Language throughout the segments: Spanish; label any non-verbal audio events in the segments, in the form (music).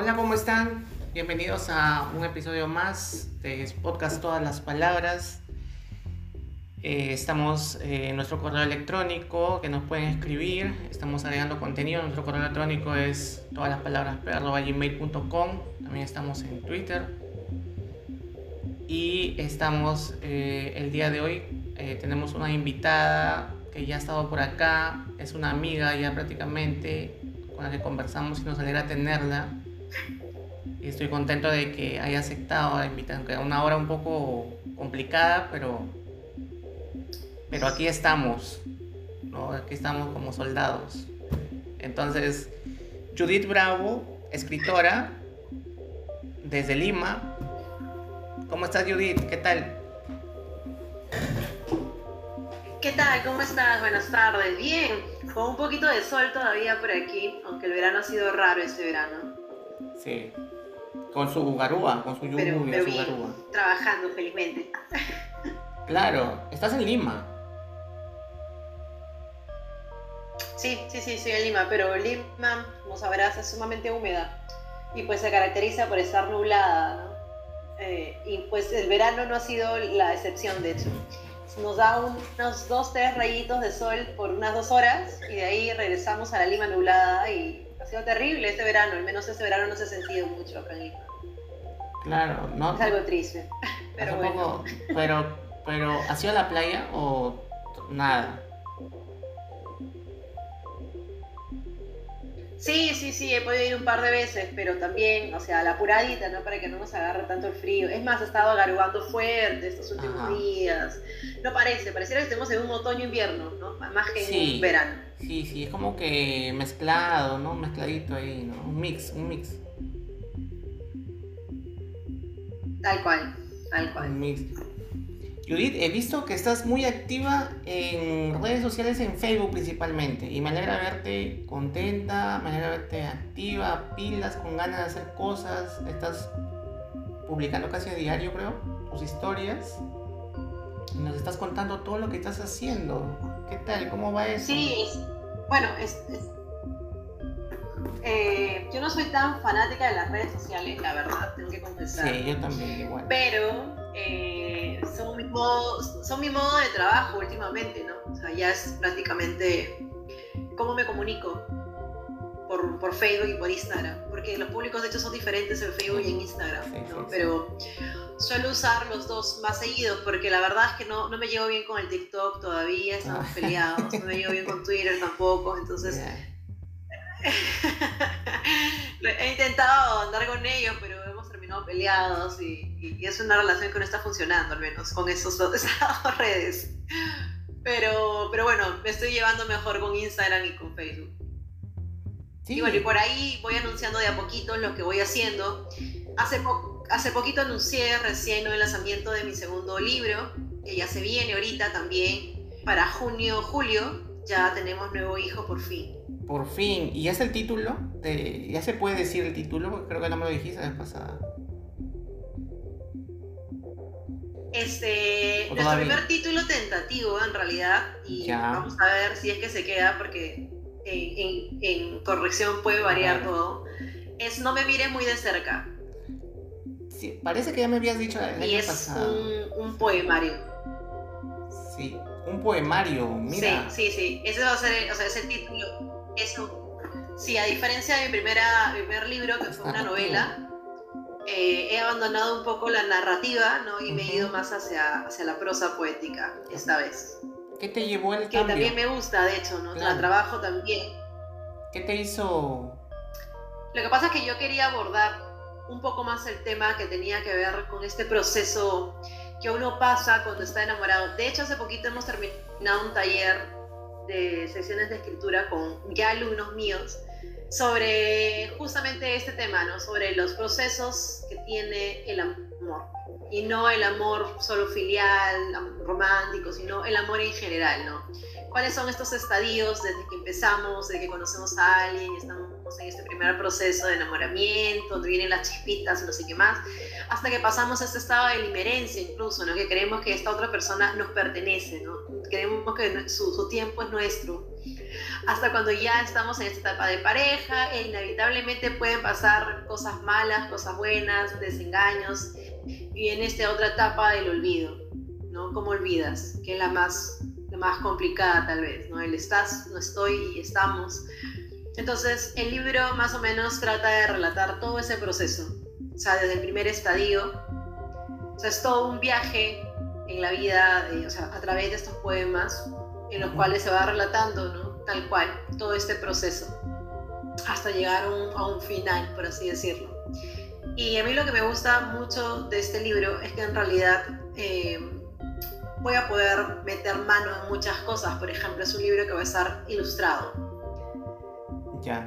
Hola, ¿cómo están? Bienvenidos a un episodio más de podcast Todas las Palabras. Eh, estamos eh, en nuestro correo electrónico que nos pueden escribir. Estamos agregando contenido. Nuestro correo electrónico es todas las palabras. También estamos en Twitter. Y estamos eh, el día de hoy. tenemos una invitada que ya ha estado por acá. Es una amiga ya prácticamente con la que conversamos y nos alegra tenerla. Y estoy contento de que haya aceptado la invitación, que una hora un poco complicada, pero, pero aquí estamos, ¿no? Aquí estamos como soldados. Entonces, Judith Bravo, escritora desde Lima. ¿Cómo estás, Judith? ¿Qué tal? ¿Qué tal? ¿Cómo estás? Buenas tardes. Bien, con un poquito de sol todavía por aquí, aunque el verano ha sido raro este verano. Sí, con su garúa, con su lluvia, su garúa. Trabajando felizmente. Claro, estás en Lima. Sí, sí, sí, soy en Lima, pero Lima, como sabrás, es sumamente húmeda y pues se caracteriza por estar nublada, ¿no? Eh, y pues el verano no ha sido la excepción, de hecho. Nos da unos dos, tres rayitos de sol por unas dos horas y de ahí regresamos a la Lima nublada y sido terrible este verano, al menos este verano no se ha sentido mucho acá en Claro, ¿no? Es algo triste, (laughs) pero bueno. pero, pero, ¿ha sido la playa o nada? Sí, sí, sí, he podido ir un par de veces, pero también, o sea, la apuradita, ¿no? Para que no nos agarre tanto el frío. Es más, he estado agarugando fuerte estos últimos días. No parece, pareciera que estemos en un otoño-invierno, ¿no? Más que en un verano. Sí, sí, es como que mezclado, ¿no? Mezcladito ahí, ¿no? Un mix, un mix. Tal cual, tal cual. Un mix. Judith, he visto que estás muy activa en redes sociales, en Facebook principalmente, y me alegra verte contenta, me alegra verte activa, pilas, con ganas de hacer cosas. Estás publicando casi a diario, creo, tus historias. Y nos estás contando todo lo que estás haciendo. ¿Qué tal? ¿Cómo va eso? Sí, bueno, es, eh, yo no soy tan fanática de las redes sociales, la verdad, tengo que confesar. Sí, yo también, igual. Pero eh, son, mi modo, son mi modo de trabajo últimamente, ¿no? O sea, ya es prácticamente cómo me comunico por, por, Facebook y por Instagram, porque los públicos de hecho son diferentes en Facebook y en Instagram, ¿no? Pero suelo usar los dos más seguidos porque la verdad es que no, no me llevo bien con el TikTok todavía, estamos ah. peleados, no me llevo bien con Twitter tampoco, entonces... (laughs) He intentado andar con ellos, pero terminado peleados y, es una relación que no está funcionando, al menos, con esos, (laughs) esas dos redes. Pero, pero bueno, me estoy llevando mejor con Instagram y con Facebook. Y bueno, y por ahí voy anunciando de a poquito lo que voy haciendo. Hace, hace poquito anuncié recién el lanzamiento de mi segundo libro, que ya se viene ahorita también. Para junio, julio, ya tenemos nuevo hijo por fin. Por fin. ¿Y ya es el título? ¿Ya se puede decir el título? Porque creo que no me lo dijiste la vez pasada. Este, nuestro primer título tentativo en realidad, y vamos a ver si es que se queda porque en, corrección puede variar todo, es No me mires muy de cerca. Sí, parece que ya me habías dicho el y es Un, un poemario. Sí, un poemario, mira. Sí, sí, sí, ese va a ser, o sea, ese título eso. Sí, a diferencia de mi primera, primer libro, que fue una novela, eh, he abandonado un poco la narrativa ¿no? y me he ido más hacia, hacia la prosa poética esta vez. ¿Qué te llevó el Que también me gusta, de hecho, ¿no? La trabajo también. ¿Qué te hizo? Lo que pasa es que yo quería abordar un poco más el tema que tenía que ver con este proceso que uno pasa cuando está enamorado. De hecho, hace poquito hemos terminado un taller de sesiones de escritura con ya alumnos míos sobre justamente este tema, ¿no? Sobre los procesos que tiene el amor. Y no el amor solo filial, romántico, sino el amor en general, ¿no? ¿Cuáles son estos estadios desde que empezamos, desde que conocemos a alguien y en este primer proceso de enamoramiento, donde vienen las chispitas no sé qué más, hasta que pasamos a este estado de limerencia incluso, ¿no? Que creemos que esta otra persona nos pertenece, ¿no? Creemos que su, su tiempo es nuestro hasta cuando ya estamos en esta etapa de pareja e inevitablemente pueden pasar cosas malas, cosas buenas, desengaños y en esta otra etapa del olvido, ¿no? ¿Cómo olvidas? Que es la más, la más complicada tal vez, ¿no? El estás, no estoy y estamos. Entonces el libro más o menos trata de relatar todo ese proceso, o sea, desde el primer estadio, o sea, es todo un viaje en la vida, o sea, a través de estos poemas en los cuales se va relatando, ¿no? Tal cual, todo este proceso, hasta llegar a un, final, por así decirlo. Y a mí lo que me gusta mucho de este libro es que en realidad eh, voy a poder meter mano en muchas cosas. Por ejemplo, es un libro que va a estar ilustrado. Ya.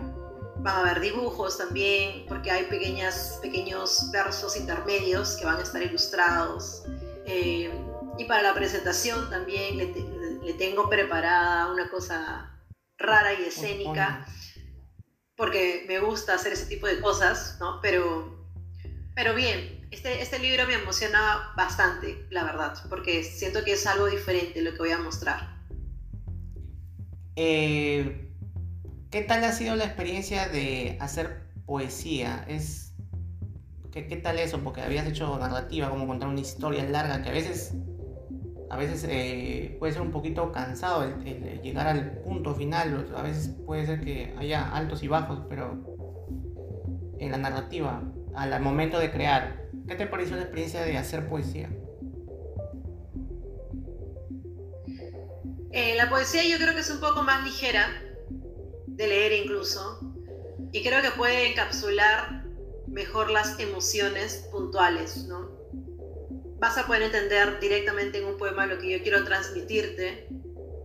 Van a haber dibujos también, porque hay pequeñas, pequeños versos intermedios que van a estar ilustrados. Eh, y para la presentación también le, le tengo preparada una cosa rara y escénica, porque me gusta hacer ese tipo de cosas, ¿no? Pero, pero bien, este, este libro me emociona bastante, la verdad, porque siento que es algo diferente lo que voy a mostrar. Eh, ¿Qué tal ha sido la experiencia de hacer poesía? Es, ¿qué, ¿Qué tal eso? Porque habías hecho narrativa, como contar una historia larga que a veces a veces eh, puede ser un poquito cansado el, llegar al punto final, a veces puede ser que haya altos y bajos, pero en la narrativa, al momento de crear, ¿qué te pareció la experiencia de hacer poesía? Eh, la poesía yo creo que es un poco más ligera de leer incluso, y creo que puede encapsular mejor las emociones puntuales, ¿no? vas a poder entender directamente en un poema lo que yo quiero transmitirte,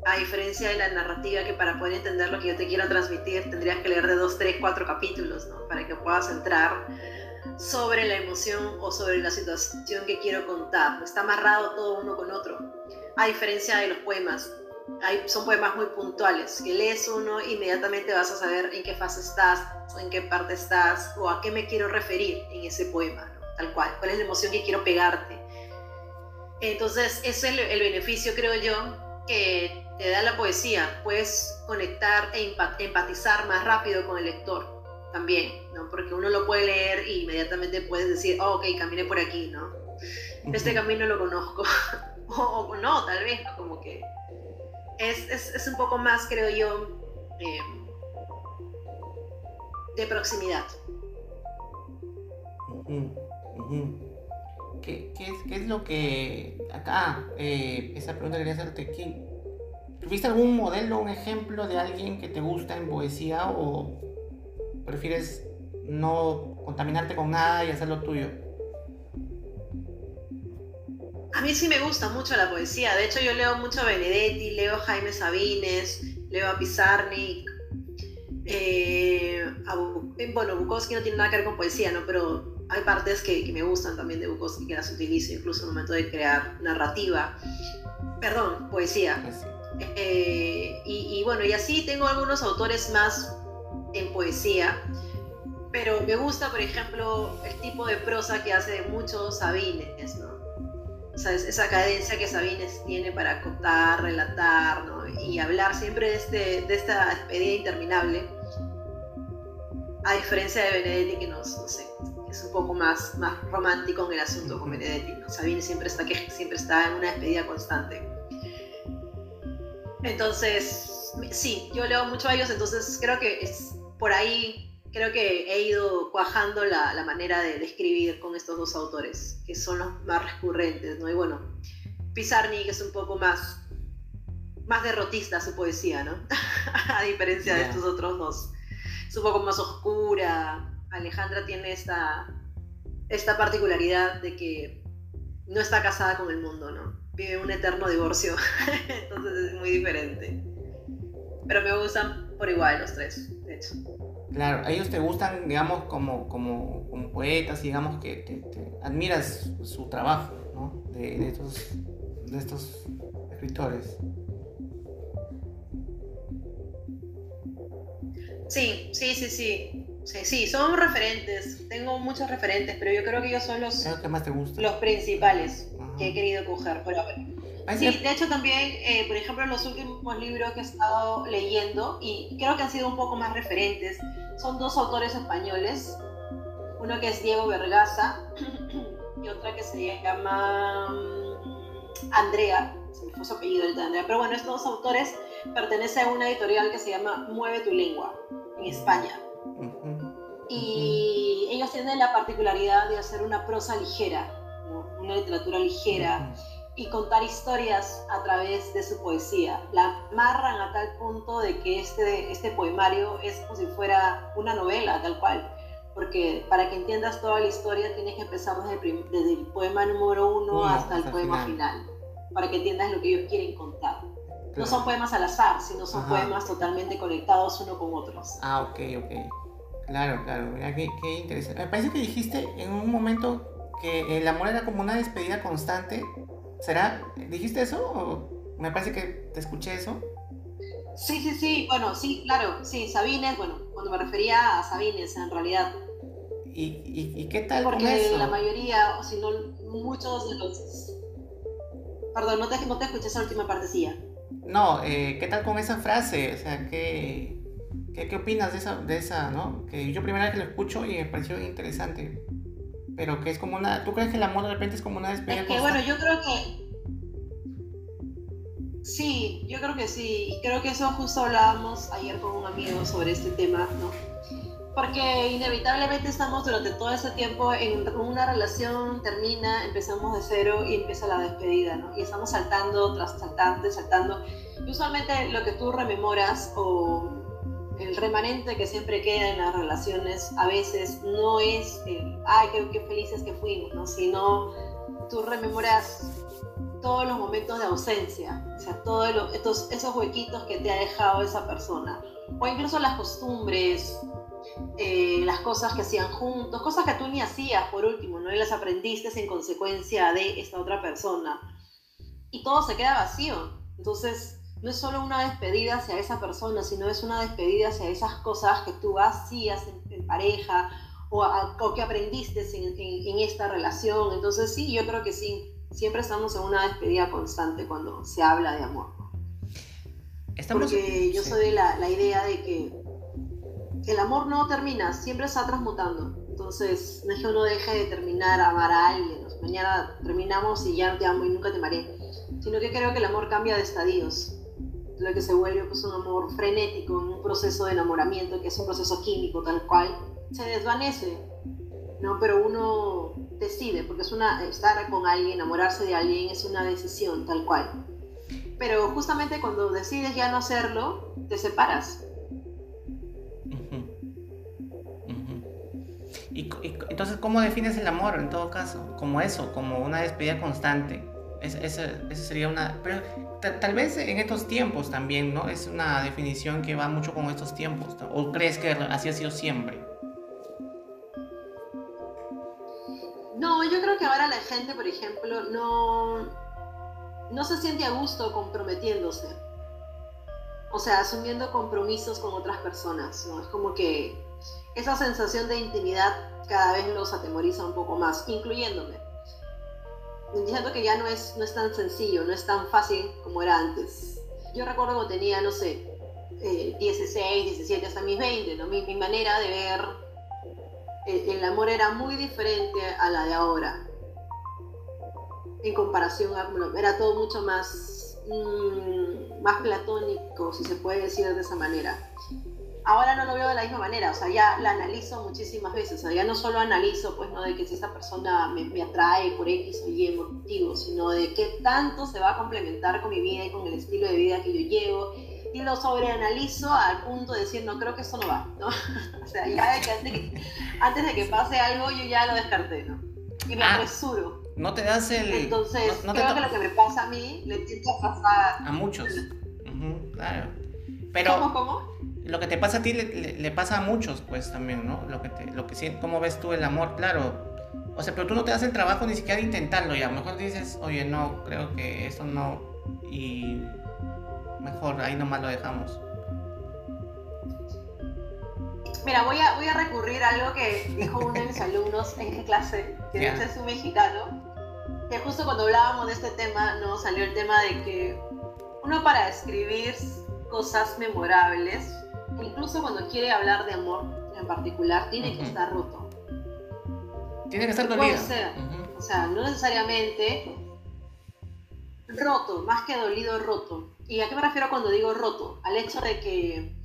a diferencia de la narrativa que para poder entender lo que yo te quiero transmitir tendrías que leer de dos, tres, cuatro capítulos, ¿no? Para que puedas entrar sobre la emoción o sobre la situación que quiero contar. Está amarrado todo uno con otro, a diferencia de los poemas. Hay, son poemas muy puntuales, que lees uno inmediatamente vas a saber en qué fase estás, en qué parte estás, o a qué me quiero referir en ese poema, tal cual, cuál es la emoción que quiero pegarte entonces, ese es el, beneficio, creo yo, que te da la poesía. Puedes conectar e empatizar más rápido con el lector también, ¿no? Porque uno lo puede leer e inmediatamente puedes decir, oh, ok, caminé por aquí, ¿no? Este camino lo conozco. (laughs) o, no, tal vez, como que es, es, es, un poco más, creo yo, eh, de proximidad. ¿Qué, es, lo que acá, eh, esa pregunta quería hacerte, ¿quién, ¿tuviste algún modelo, un ejemplo de alguien que te gusta en poesía o prefieres no contaminarte con nada y hacer lo tuyo? A mí sí me gusta mucho la poesía, de hecho yo leo mucho a Benedetti, leo a Jaime Sabines, leo a Pizarnik, eh, bueno, Bukowski no tiene nada que ver con poesía, ¿no? Pero hay partes que, me gustan también de Bukowski que las utilizo incluso en el momento de crear narrativa, perdón, poesía. Eh, y, bueno, y así tengo algunos autores más en poesía, pero me gusta, por ejemplo, el tipo de prosa que hace muchos Sabines, ¿no? O sea, esa cadencia que Sabines tiene para contar, relatar, ¿no? Y hablar siempre de, este, de esta despedida interminable, a diferencia de Benedetti que nos, no sé, es un poco más, más romántico en el asunto con Benedetti. ¿no? Sabine siempre está, que, siempre está en una despedida constante. Entonces, sí, yo leo mucho a ellos, entonces creo que es por ahí, creo que he ido cuajando la, la manera de, escribir con estos dos autores, que son los más recurrentes, ¿no? Y bueno, Pizarnik es un poco más, más derrotista su poesía, ¿no? (laughs) a diferencia de estos otros dos. Es un poco más oscura, Alejandra tiene esta, esta particularidad de que no está casada con el mundo, ¿no? Vive un eterno divorcio, (laughs) entonces es muy diferente. Pero me gustan por igual los tres, de hecho. Claro, ellos te gustan, digamos, como, como, como poetas, digamos, que te, admiras su trabajo, ¿no? De, de, estos, de estos escritores. Sí, sí, sí, sí. Sí, sí, son referentes. Tengo muchos referentes, pero yo creo que ellos son los, que más te los principales que he querido coger por ahora. Sí, de hecho también, eh, por ejemplo, los últimos libros que he estado leyendo, y creo que han sido un poco más referentes, son dos autores españoles, uno que es Diego Vergaza (clears throat) y otra que se llama mm, Andrea, se me fue su apellido el de Andrea, pero bueno, estos dos autores pertenecen a una editorial que se llama Mueve tu lengua, en España. Y ellos tienen la particularidad de hacer una prosa ligera, una literatura ligera y contar historias a través de su poesía. La amarran a tal punto de que este, este poemario es como si fuera una novela, tal cual. Porque para que entiendas toda la historia tienes que empezar desde el, desde el poema número uno hasta el poema final. para que entiendas lo que ellos quieren contar. No son poemas al azar, sino son poemas totalmente conectados uno con otros. Ah, ok, ok. Claro, claro. Mira, qué, qué interesante. Me parece que dijiste en un momento que el amor era como una despedida constante ¿Será? ¿Dijiste eso? ¿O me parece que te escuché eso? Sí, sí, sí. Bueno, sí, claro. Sí, Sabines, bueno, cuando me refería a Sabines en realidad. ¿Y, y, qué tal Porque con eso? la mayoría, o si no, muchos de los... Perdón, no te, no te escuché esa última partecilla. No, eh, ¿qué tal con esa frase? O sea, ¿qué, qué, qué opinas de esa, de esa, no? Que yo primera vez que lo escucho y me pareció interesante pero que es como una... ¿Tú crees que el amor de repente es como una despedida? Es que bueno, yo creo que... Sí, yo creo que sí. Creo que eso justo hablábamos ayer con un amigo sobre este tema, ¿no? Porque inevitablemente estamos durante todo ese tiempo en una relación, termina, empezamos de cero y empieza la despedida, ¿no? Y estamos saltando tras saltando, saltando. Y usualmente lo que tú rememoras o el remanente que siempre queda en las relaciones a veces no es el, ay, qué, felices que fuimos, ¿no? sino tú rememoras todos los momentos de ausencia, o sea, todos estos, esos huequitos que te ha dejado esa persona, o incluso las costumbres, eh, las cosas que hacían juntos, cosas que tú ni hacías por último, ¿no? Y las aprendiste en consecuencia de esta otra persona. Y todo se queda vacío. Entonces, no es solo una despedida hacia esa persona, sino es una despedida hacia esas cosas que tú hacías en, pareja o, que aprendiste en, esta relación. Entonces sí, yo creo que sí, siempre estamos en una despedida constante cuando se habla de amor. Porque yo soy de la, la, idea de que el amor no termina, siempre está transmutando. Entonces, no es que uno deje de terminar a amar a alguien. Mañana terminamos y ya te amo y nunca te amaré. Sino que creo que el amor cambia de estadios lo que se vuelve pues, un amor frenético, un proceso de enamoramiento, que es un proceso químico tal cual, se desvanece, ¿no? Pero uno decide, porque es una, estar con alguien, enamorarse de alguien, es una decisión tal cual. Pero justamente cuando decides ya no hacerlo, te separas. Entonces, ¿cómo defines el amor en todo caso? Como eso, como una despedida constante. Esa sería una tal vez en estos tiempos también, ¿no? Es una definición que va mucho con estos tiempos. ¿O crees que así ha sido siempre? No, yo creo que ahora la gente, por ejemplo, no, no se siente a gusto comprometiéndose. O sea, asumiendo compromisos con otras personas, ¿no? Es como que esa sensación de intimidad cada vez los atemoriza un poco más, incluyéndome diciendo que ya no es, no es tan sencillo, no es tan fácil como era antes. Yo recuerdo cuando tenía, no sé, 16, eh, 17, hasta mis 20, ¿no? mi, mi manera de ver eh, el amor era muy diferente a la de ahora. En comparación, a, bueno, era todo mucho más, mm, más platónico, si se puede decir de esa manera ahora no lo veo de la misma manera, o sea, ya la analizo muchísimas veces, o sea, ya no solo analizo, pues, no de que si esta persona me, me atrae por X o Y motivo, sino de qué tanto se va a complementar con mi vida y con el estilo de vida que yo llevo, y lo sobreanalizo al punto de decir, no, creo que eso no va, ¿no? (laughs) o sea, ya de que antes, de que antes, de que pase algo, yo ya lo descarté, ¿no? Y me ah, apresuro. No te das el... Entonces, creo que lo que me pasa a mí, le a pasar... A muchos, (laughs) claro. Pero... ¿Cómo, cómo? Lo que te pasa a ti le, pasa a muchos, pues también, ¿no? Lo que te, lo que cómo ves tú el amor, claro. O sea, pero tú no te das el trabajo ni siquiera de intentarlo y a lo mejor dices, oye, no, creo que eso no. Y mejor ahí nomás lo dejamos. Mira, voy a, voy a recurrir a algo que dijo uno de mis alumnos en clase, que es un mexicano, que justo cuando hablábamos de este tema, ¿no? Salió el tema de que uno para escribir cosas memorables, incluso cuando quiere hablar de amor en particular, tiene que estar roto. Tiene que estar dolido. Puede ser. O sea, no necesariamente roto, más que dolido, roto. ¿Y a qué me refiero cuando digo roto? Al hecho de que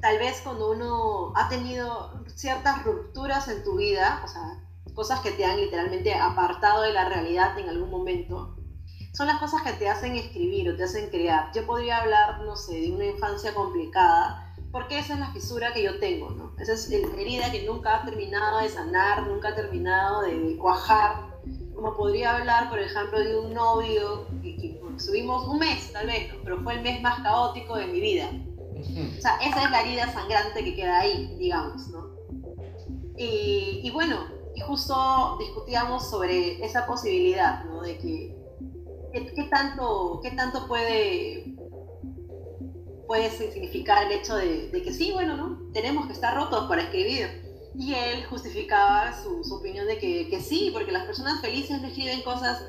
tal vez cuando uno ha tenido ciertas rupturas en tu vida, o sea, cosas que te han literalmente apartado de la realidad en algún momento, son las cosas que te hacen escribir o te hacen crear. Yo podría hablar, no sé, de una infancia complicada, porque esa es la fisura que yo tengo, ¿no? Esa es la herida que nunca ha terminado de sanar, nunca ha terminado de cuajar. Como podría hablar, por ejemplo, de un novio que, subimos un mes, tal vez, pero fue el mes más caótico de mi vida. O sea, esa es la herida sangrante que queda ahí, digamos, ¿no? Y, y bueno, y justo discutíamos sobre esa posibilidad, ¿no? De que, ¿qué, tanto, qué tanto puede, puede significar el hecho de, que sí, bueno, ¿no? Tenemos que estar rotos para escribir. Y él justificaba su, su opinión de que, que, sí, porque las personas felices no escriben cosas,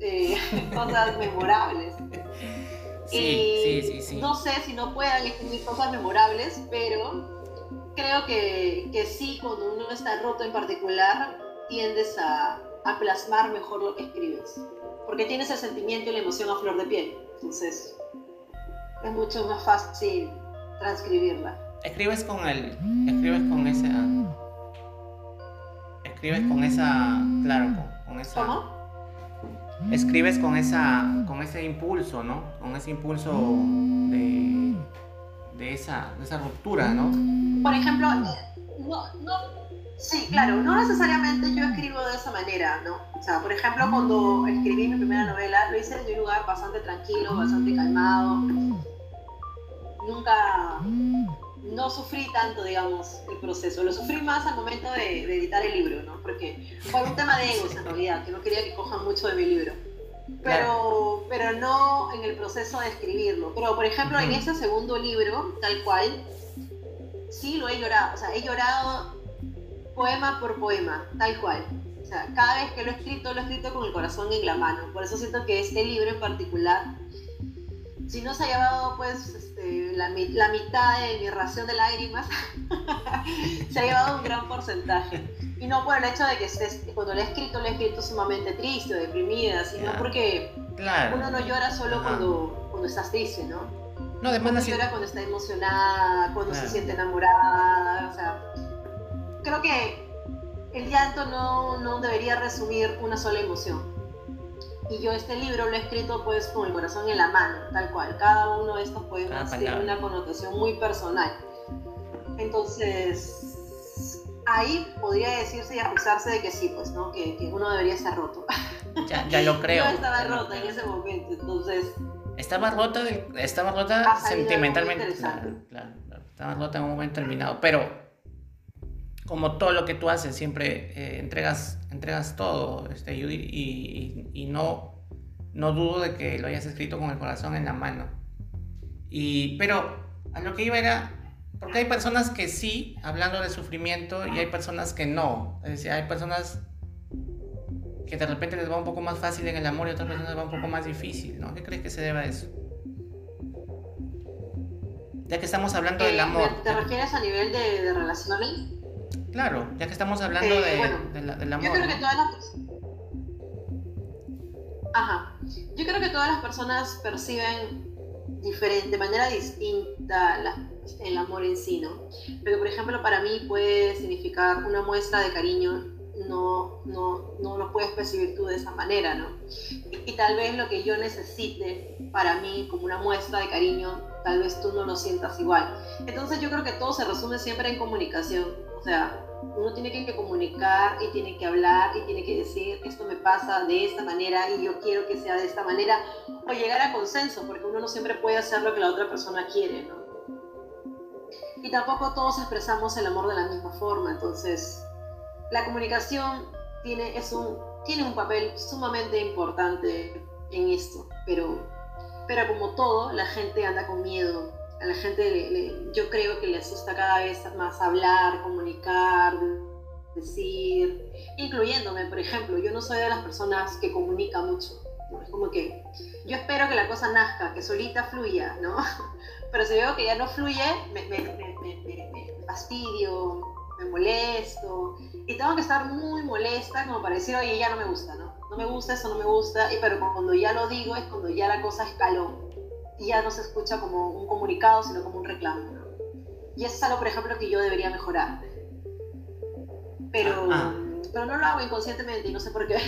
eh, (laughs) cosas memorables. Sí, sí, sí, sí. No sé si no puedan escribir cosas memorables, pero creo que, que, sí, cuando uno está roto en particular, tiendes a, a, plasmar mejor lo que escribes. Porque tienes el sentimiento y la emoción a flor de piel. Entonces, es mucho más fácil transcribirla. Escribes con el. Escribes con esa. Escribes con esa. Claro, con, esa. ¿Cómo? Escribes con esa. con ese impulso, ¿no? Con ese impulso de. de esa, de esa ruptura, ¿no? por ejemplo, no, no, sí, claro, no necesariamente yo escribo de esa manera, ¿no? O sea, por ejemplo, cuando escribí mi primera novela, lo hice en un lugar bastante tranquilo, bastante calmado. Nunca, no sufrí tanto, digamos, el proceso. Lo sufrí más al momento de, editar el libro, ¿no? Porque fue un tema de egos en realidad, que no quería que cojan mucho de mi libro. Pero, pero no en el proceso de escribirlo. Pero, por ejemplo, en ese segundo libro, tal cual, sí lo he llorado, o sea, he llorado poema por poema, tal cual. O sea, cada vez que lo he escrito, lo he escrito con el corazón en la mano. Por eso siento que este libro en particular, si no se ha llevado pues este, la, la, mitad de mi ración de lágrimas, (laughs) se ha llevado un gran porcentaje. Y no por el hecho de que cuando lo he escrito, lo he escrito sumamente triste o deprimida, sino porque uno no llora solo cuando, cuando estás triste, ¿no? No, de cuando llora cuando está emocionada, cuando se siente enamorada, o sea, creo que el llanto no, no debería resumir una sola emoción. Y yo este libro lo he escrito pues con el corazón en la mano, tal cual. Cada uno de estos poemas tiene una connotación muy personal. Entonces, ahí podría decirse y acusarse de que sí, pues, ¿no? Que, que uno debería estar roto. Ya, ya lo (laughs) creo. Yo estaba rota en ese momento, entonces estaba rota, estaba rota sentimentalmente. Claro, claro, estaba rota en un momento terminado. Pero como todo lo que tú haces, siempre eh, entregas, entregas todo, este, y, y, no, no dudo de que lo hayas escrito con el corazón en la mano. Y, pero a lo que iba era, porque hay personas que sí, hablando de sufrimiento, y hay personas que no. Es decir, hay personas que de repente les va un poco más fácil en el amor y a otras personas les va un poco más difícil, ¿no? ¿Qué crees que se deba a eso? Ya que estamos hablando del eh, amor. ¿Te refieres a nivel de, relaciones? Claro, ya que estamos hablando eh, de, del amor. Yo creo que todas las Ajá. Yo creo que todas las personas perciben diferente, de manera distinta el amor en sí, ¿no? Pero por ejemplo para mí puede significar una muestra de cariño no, no, no lo puedes percibir tú de esa manera, ¿no? Y, tal vez lo que yo necesite para mí como una muestra de cariño, tal vez tú no lo sientas igual. Entonces yo creo que todo se resume siempre en comunicación, o sea, uno tiene que comunicar y tiene que hablar y tiene que decir esto me pasa de esta manera y yo quiero que sea de esta manera o llegar a consenso porque uno no siempre puede hacer lo que la otra persona quiere, ¿no? Y tampoco todos expresamos el amor de la misma forma, entonces la comunicación tiene, es un, tiene un papel sumamente importante en esto, pero, pero como todo, la gente anda con miedo. A la gente, yo creo que le asusta cada vez más hablar, comunicar, decir, incluyéndome, por ejemplo, yo no soy de las personas que comunica mucho. Es como que yo espero que la cosa nazca, que solita fluya, ¿no? (laughs) Pero si veo que ya no fluye, me, me, me, me fastidio, me molesto y tengo que estar muy molesta como para decir, oye, ya no me gusta, ¿no? No me gusta, eso no me gusta, y, pero cuando ya lo digo es cuando ya la cosa escaló y ya no se escucha como un comunicado, sino como un reclamo, ¿no? Y eso es algo, por ejemplo, que yo debería mejorar. Pero, ah, ah. pero no lo hago inconscientemente y no sé por qué. (laughs)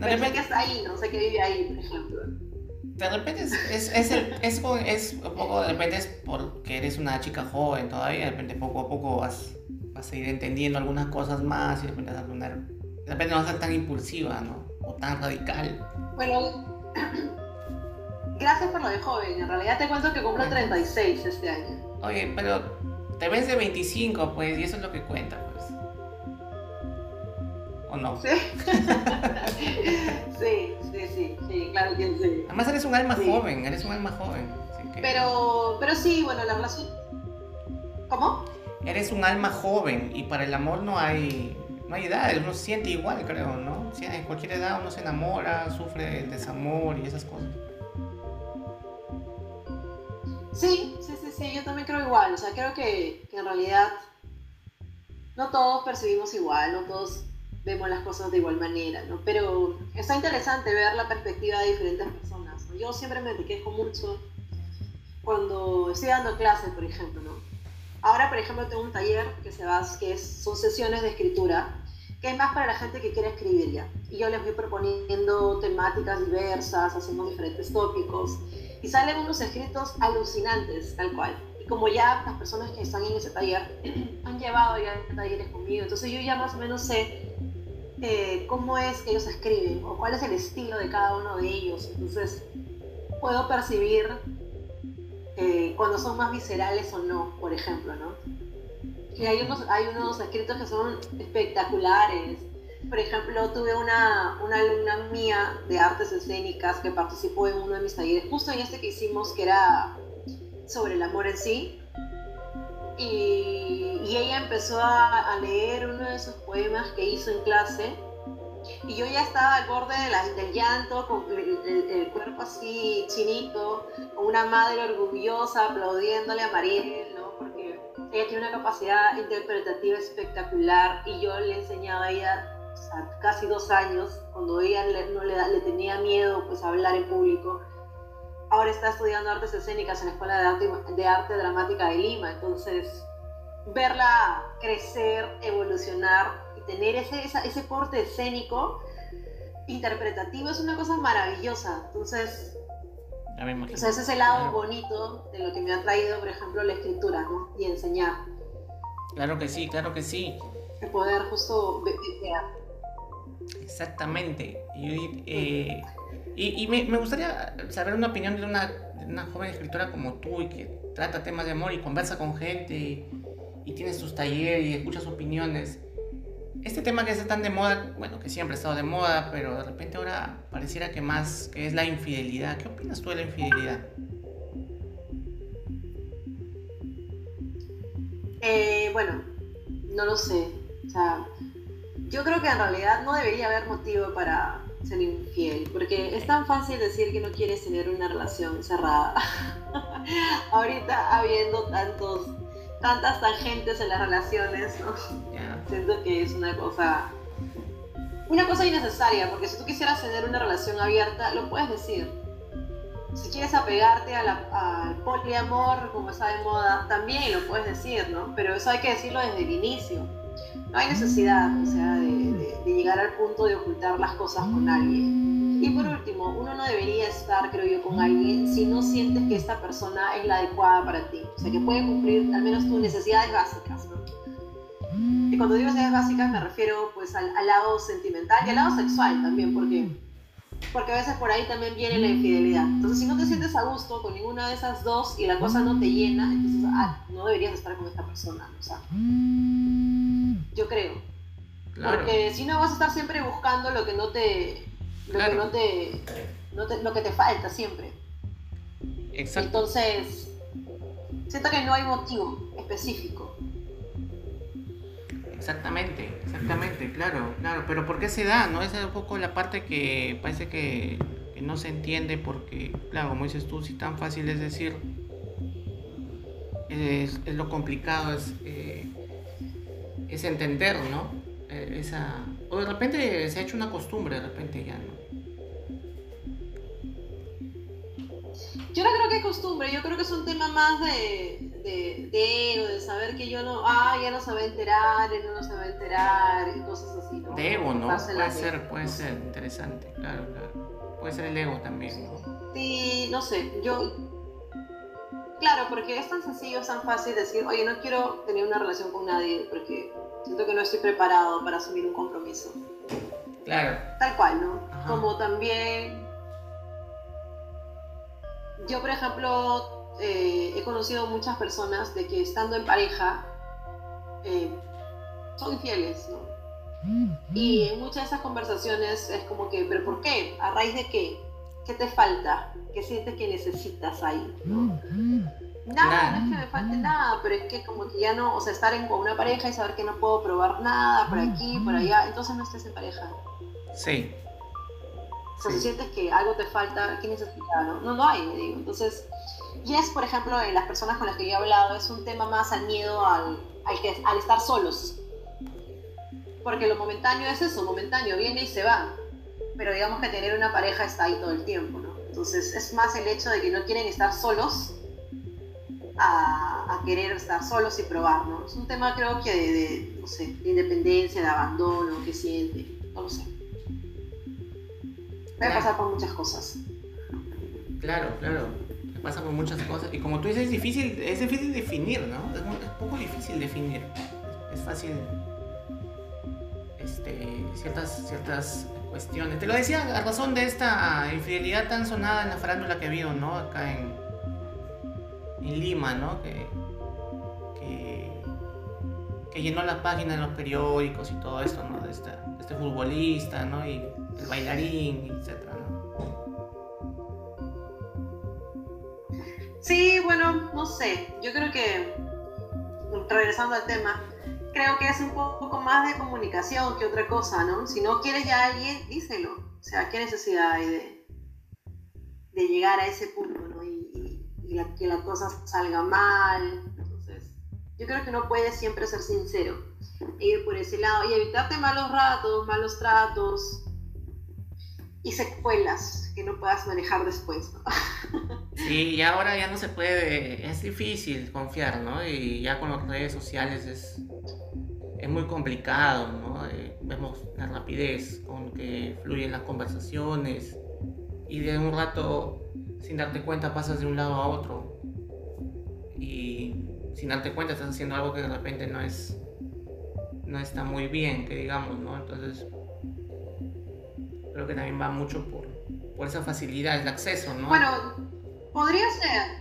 pero sé que está ahí, no sé que vive ahí, por ejemplo de repente es, es, es, el, es, es, un poco, de repente es porque eres una chica joven todavía, de repente poco a poco vas, vas a ir entendiendo algunas cosas más y de repente vas a poner, de repente no vas a ser tan impulsiva, ¿no? O tan radical. Bueno, gracias por lo de joven, en realidad te cuento que cumplo 36 este año. Oye, pero te ves de 25, pues, y eso es lo que cuenta, pues. ¿O no? Sí. (laughs) sí, sí, sí, sí, claro que sí. Además eres un alma joven, eres un alma joven. Pero, pero sí, bueno, la relación... ¿Cómo? Eres un alma joven y para el amor no hay, no hay edad, uno se siente igual, creo, ¿no? En cualquier edad uno se enamora, sufre el desamor y esas cosas. Sí, sí, sí, sí, yo también creo igual, o sea, creo que, que en realidad no todos percibimos igual, no todos vemos las cosas de igual manera, ¿no? Pero está interesante ver la perspectiva de diferentes personas. Yo siempre me quejo mucho cuando estoy dando clases, por ejemplo, ¿no? Ahora, por ejemplo, tengo un taller que, se va, que es, son sesiones de escritura, que es más para la gente que quiere escribir ya. Y yo les voy proponiendo temáticas diversas, hacemos diferentes tópicos, y salen unos escritos alucinantes, tal cual. Y como ya las personas que están en ese taller (clears throat) han llevado ya talleres conmigo, entonces yo ya más o menos sé eh, cómo es que ellos escriben o cuál es el estilo de cada uno de ellos. Entonces, puedo percibir eh, cuando son más viscerales o no, por ejemplo, ¿no? Y hay unos, hay unos escritos que son espectaculares. Por ejemplo, tuve una, una alumna mía de artes escénicas que participó en uno de mis talleres, justo en este que hicimos, que era sobre el amor en sí. Y, ella empezó a, leer uno de esos poemas que hizo en clase y yo ya estaba al borde del llanto, con el, cuerpo así chinito, con una madre orgullosa aplaudiéndole a Mariel, ¿no? porque ella tiene una capacidad interpretativa espectacular y yo le enseñaba a ella casi dos años, cuando ella no le, le tenía miedo pues, a hablar en público ahora está estudiando artes escénicas en la Escuela de Arte, de Arte Dramática de Lima. Entonces, verla crecer, evolucionar y tener ese, ese porte escénico interpretativo es una cosa maravillosa. Entonces, ese es el lado bonito de lo que me ha traído, por ejemplo, la escritura y enseñar. Claro que sí, claro que sí. El poder justo Exactamente. Y, eh, y, me, gustaría saber una opinión de una, una, joven escritora como tú y que trata temas de amor y conversa con gente y, tiene sus talleres y escucha sus opiniones. Este tema que está tan de moda, bueno, que siempre ha estado de moda, pero de repente ahora pareciera que más, que es la infidelidad. ¿Qué opinas tú de la infidelidad? Eh, bueno, no lo sé. O sea, yo creo que en realidad no debería haber motivo para, ser infiel, porque es tan fácil decir que no quieres tener una relación cerrada. (laughs) Ahorita habiendo tantos, tantas tangentes en las relaciones, siento que es una cosa, una cosa innecesaria, porque si tú quisieras tener una relación abierta, lo puedes decir. Si quieres apegarte al poliamor, como está de moda, también lo puedes decir, ¿no? Pero eso hay que decirlo desde el inicio no hay necesidad, o sea, de, llegar al punto de ocultar las cosas con alguien. Y por último, uno no debería estar, creo yo, con alguien si no sientes que esta persona es la adecuada para ti. O sea, que puede cumplir al menos tus necesidades básicas, ¿no? Y cuando digo necesidades básicas me refiero pues al, lado sentimental y al lado sexual también, porque, porque a veces por ahí también viene la infidelidad. Entonces, si no te sientes a gusto con ninguna de esas dos y la cosa no te llena, entonces ah, no deberías estar con esta persona. O sea, yo creo. Porque si no vas a estar siempre buscando lo que no te, lo que no te, lo que te falta siempre. Exacto. Entonces, siento que no hay motivo específico. Exactamente, exactamente, claro, claro. Pero ¿por qué se da? ¿No? Esa es un poco la parte que parece que, no se entiende porque, claro, como dices tú, si tan fácil es decir, es, lo complicado, es, eh, entender, ¿no? Eh, esa, o de repente se ha hecho una costumbre, de repente ya, ¿no? Yo no creo que es costumbre, yo creo que es un tema más de, de, de ego, de saber que yo no, ah, ya no se va a enterar, él no se va a enterar, y cosas así, ¿no? De ego, ¿no? Puede ser, puede ser interesante, claro, claro. Puede ser el ego también, ¿no? Sí, no sé, yo... Claro, porque es tan sencillo, es tan fácil decir, oye, no quiero tener una relación con nadie porque siento que no estoy preparado para asumir un compromiso. Claro. Tal cual, ¿no? Como también yo, por ejemplo, eh, he conocido muchas personas de que estando en pareja eh, son infieles, ¿no? Y en muchas de esas conversaciones es como que, ¿pero por qué? ¿A raíz de qué? ¿Qué te falta? ¿Qué sientes que necesitas ahí? Nada, no es que me falte nada, pero es que como que ya no, o sea, estar en, una pareja y saber que no puedo probar nada por aquí, por allá, entonces no estés en pareja. Sí. O sea, si sientes que algo te falta, ¿qué necesitas? No, no, no hay, me digo. Entonces, y es, por ejemplo, en las personas con las que yo he hablado, es un tema más al miedo al, al, que, al estar solos. Porque lo momentáneo es eso, momentáneo, viene y se va. Pero digamos que tener una pareja está ahí todo el tiempo, ¿no? Entonces, es más el hecho de que no quieren estar solos a, a querer estar solos y probar, ¿no? Es un tema, creo que, de, de no sé, de independencia, de abandono, que siente, no lo sé. Puede pasar por muchas cosas. Claro, claro. Pasa por muchas cosas. Y como tú dices, es difícil, es difícil definir, ¿no? Es, poco difícil definir. Es fácil. Este, ciertas, ciertas cuestiones. Te lo decía a razón de esta infidelidad tan sonada en la farándula que habido, ¿no? Acá en, en Lima, ¿no? Que, que, que llenó la página de los periódicos y todo esto, ¿no? De, esta, de este futbolista, ¿no? Y el bailarín, etc. Sí, bueno, no sé. Yo creo que, regresando al tema, creo que es un poco más de comunicación que otra cosa, ¿no? Si no quieres ya a alguien, díselo. O sea, ¿qué necesidad hay de, de llegar a ese punto, ¿no? Y, que la cosa salga mal. Entonces, yo creo que no puedes siempre ser sincero e ir por ese lado y evitarte malos ratos, malos tratos, y secuelas que no puedas manejar después, ¿no? (laughs) Sí, y ahora ya no se puede, es difícil confiar, ¿no? Y ya con las redes sociales es, es muy complicado, ¿no? Eh, vemos la rapidez con que fluyen las conversaciones y de un rato, sin darte cuenta, pasas de un lado a otro y sin darte cuenta estás haciendo algo que de repente no es no está muy bien, que digamos, ¿no? Entonces creo que también va mucho por, por esa facilidad, el acceso, ¿no? Bueno, podría ser.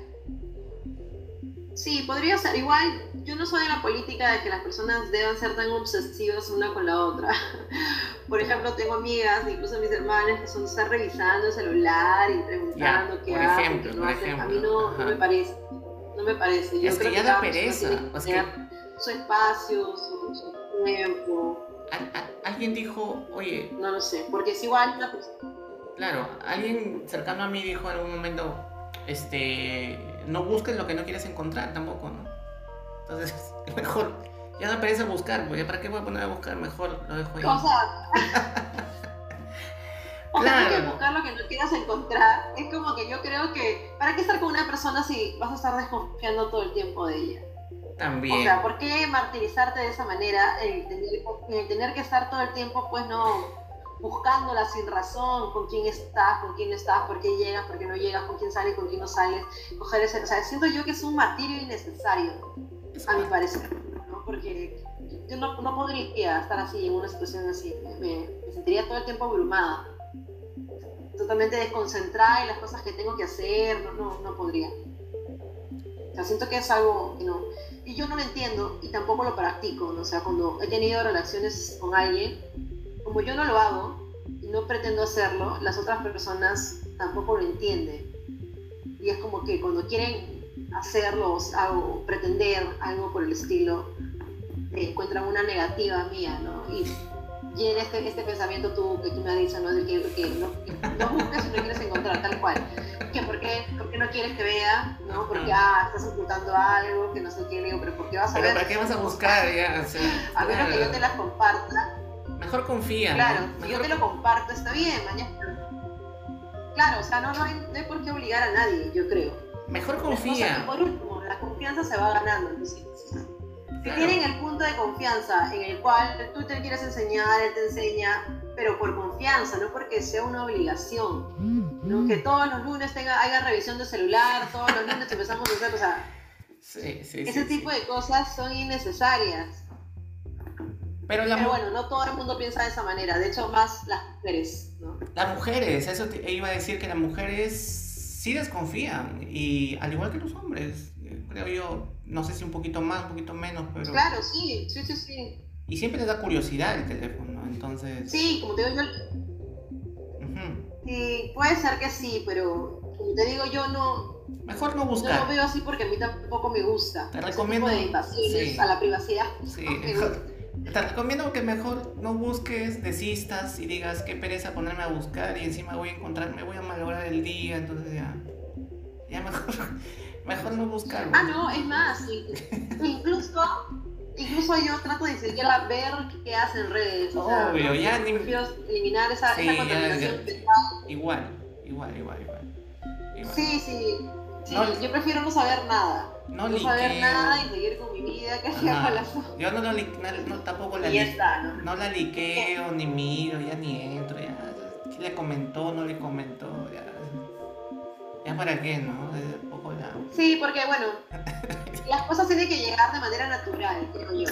Sí, podría ser. Igual, yo no soy de la política de que las personas deban ser tan obsesivas una con la otra. (laughs) Por ejemplo, tengo amigas, incluso mis hermanas, que son estar revisando el celular y preguntando qué hacen, qué no hacen. A mí no, no, me parece. No me parece. Yo es que ya da pereza. O sea, su espacio, su, su tiempo alguien dijo, oye... No lo sé, porque es igual Claro, alguien cercano a mí dijo en algún momento, este, no busques lo que no quieres encontrar tampoco, ¿no? Entonces, (laughs) mejor, ya no pereza buscar, porque ¿para qué voy a poner a buscar? Mejor lo dejo ahí. O sea, (laughs) o sea, que buscar lo que no quieras encontrar. Es como que yo creo que, ¿para qué estar con una persona si vas a estar desconfiando todo el tiempo de ella? También. O sea, ¿por qué martirizarte de esa manera? El tener, que estar todo el tiempo, pues no, buscándola sin razón, con quién estás, con quién no estás, por qué llegas, por qué no llegas, con quién sales, con quién no sales, coger ese, o sea, siento yo que es un martirio innecesario, a mi parecer, ¿no? porque yo no, no, podría estar así, en una situación así, me, me, sentiría todo el tiempo abrumada, totalmente desconcentrada en las cosas que tengo que hacer, no, no, no podría. O sea, siento que es algo que no, y yo no lo entiendo y tampoco lo practico, ¿no? o sea, cuando he tenido relaciones con alguien, como yo no lo hago y no pretendo hacerlo, las otras personas tampoco lo entienden. Y es como que cuando quieren hacerlo o pretender algo por el estilo, encuentran una negativa mía, ¿no? Y, y en este, este pensamiento tú, que tú me has dicho, ¿no? De que, que no, que no buscas y no quieres encontrar, tal cual. Que por qué, por qué no quieres que vea, ¿no? Porque, ah, estás ocultando algo, que no sé qué, digo, pero ¿por qué vas a Pero ver? ¿para qué vas a buscar? Ya, o sea, A menos que yo te las comparta, Mejor confía. Claro, ¿no? si yo te lo comparto, está bien, mañana. Claro, o sea, no, no, hay, no hay por qué obligar a nadie, yo creo. Mejor confía. por último, la confianza se va ganando. Entonces, si Claro. tienen el punto de confianza en el cual tú te quieres enseñar, él te enseña, pero por confianza, no porque sea una obligación. ¿no? Que todos los lunes tenga, haya revisión de celular, todos los lunes empezamos a hacer, o sea, Sí, sí, ese sí, tipo de cosas son innecesarias. Pero la Pero bueno, no todo el mundo piensa de esa manera, de hecho más las mujeres, ¿no? Las mujeres, eso te iba a decir que las mujeres sí desconfían y al igual que los hombres, eh, creo yo, no sé si un poquito más, un poquito menos, pero Claro, sí, sí, sí, sí. y siempre les da curiosidad el teléfono, entonces, Sí, como te digo yo, sí, puede ser que sí, pero como te digo yo no, mejor no buscar. lo veo así porque a mí tampoco me gusta. Te recomiendo- tipo de invasiones sí. a la privacidad. Sí, (laughs) te recomiendo que mejor no busques, desistas y digas qué pereza ponerme a buscar y encima voy a encontrar, me voy a malograr el día, entonces ya, ya mejor, (laughs) mejor no buscar. Ah, no, es más, in- incluso, incluso yo trato de siquiera ver qué hacen redes. O sea, Obvio, ya ni- prefiero eliminar esa, Sí, esa ya, contaminación ya. mental. Igual, igual, igual, igual. igual. Sí, sí. sí, No- yo prefiero no saber nada. No No, saber liqueo. nada y seguir con mi vida, que sea con la Yo no, no, no, tampoco la, Y ya li- está, ¿no? no la liqueo, ni miro, ya ni entro, ya. Si le comentó, no le comentó, ya. Ya para qué, ¿no? Es un poco. Sí, porque bueno, (laughs) las cosas tienen que llegar de manera natural, creo yo.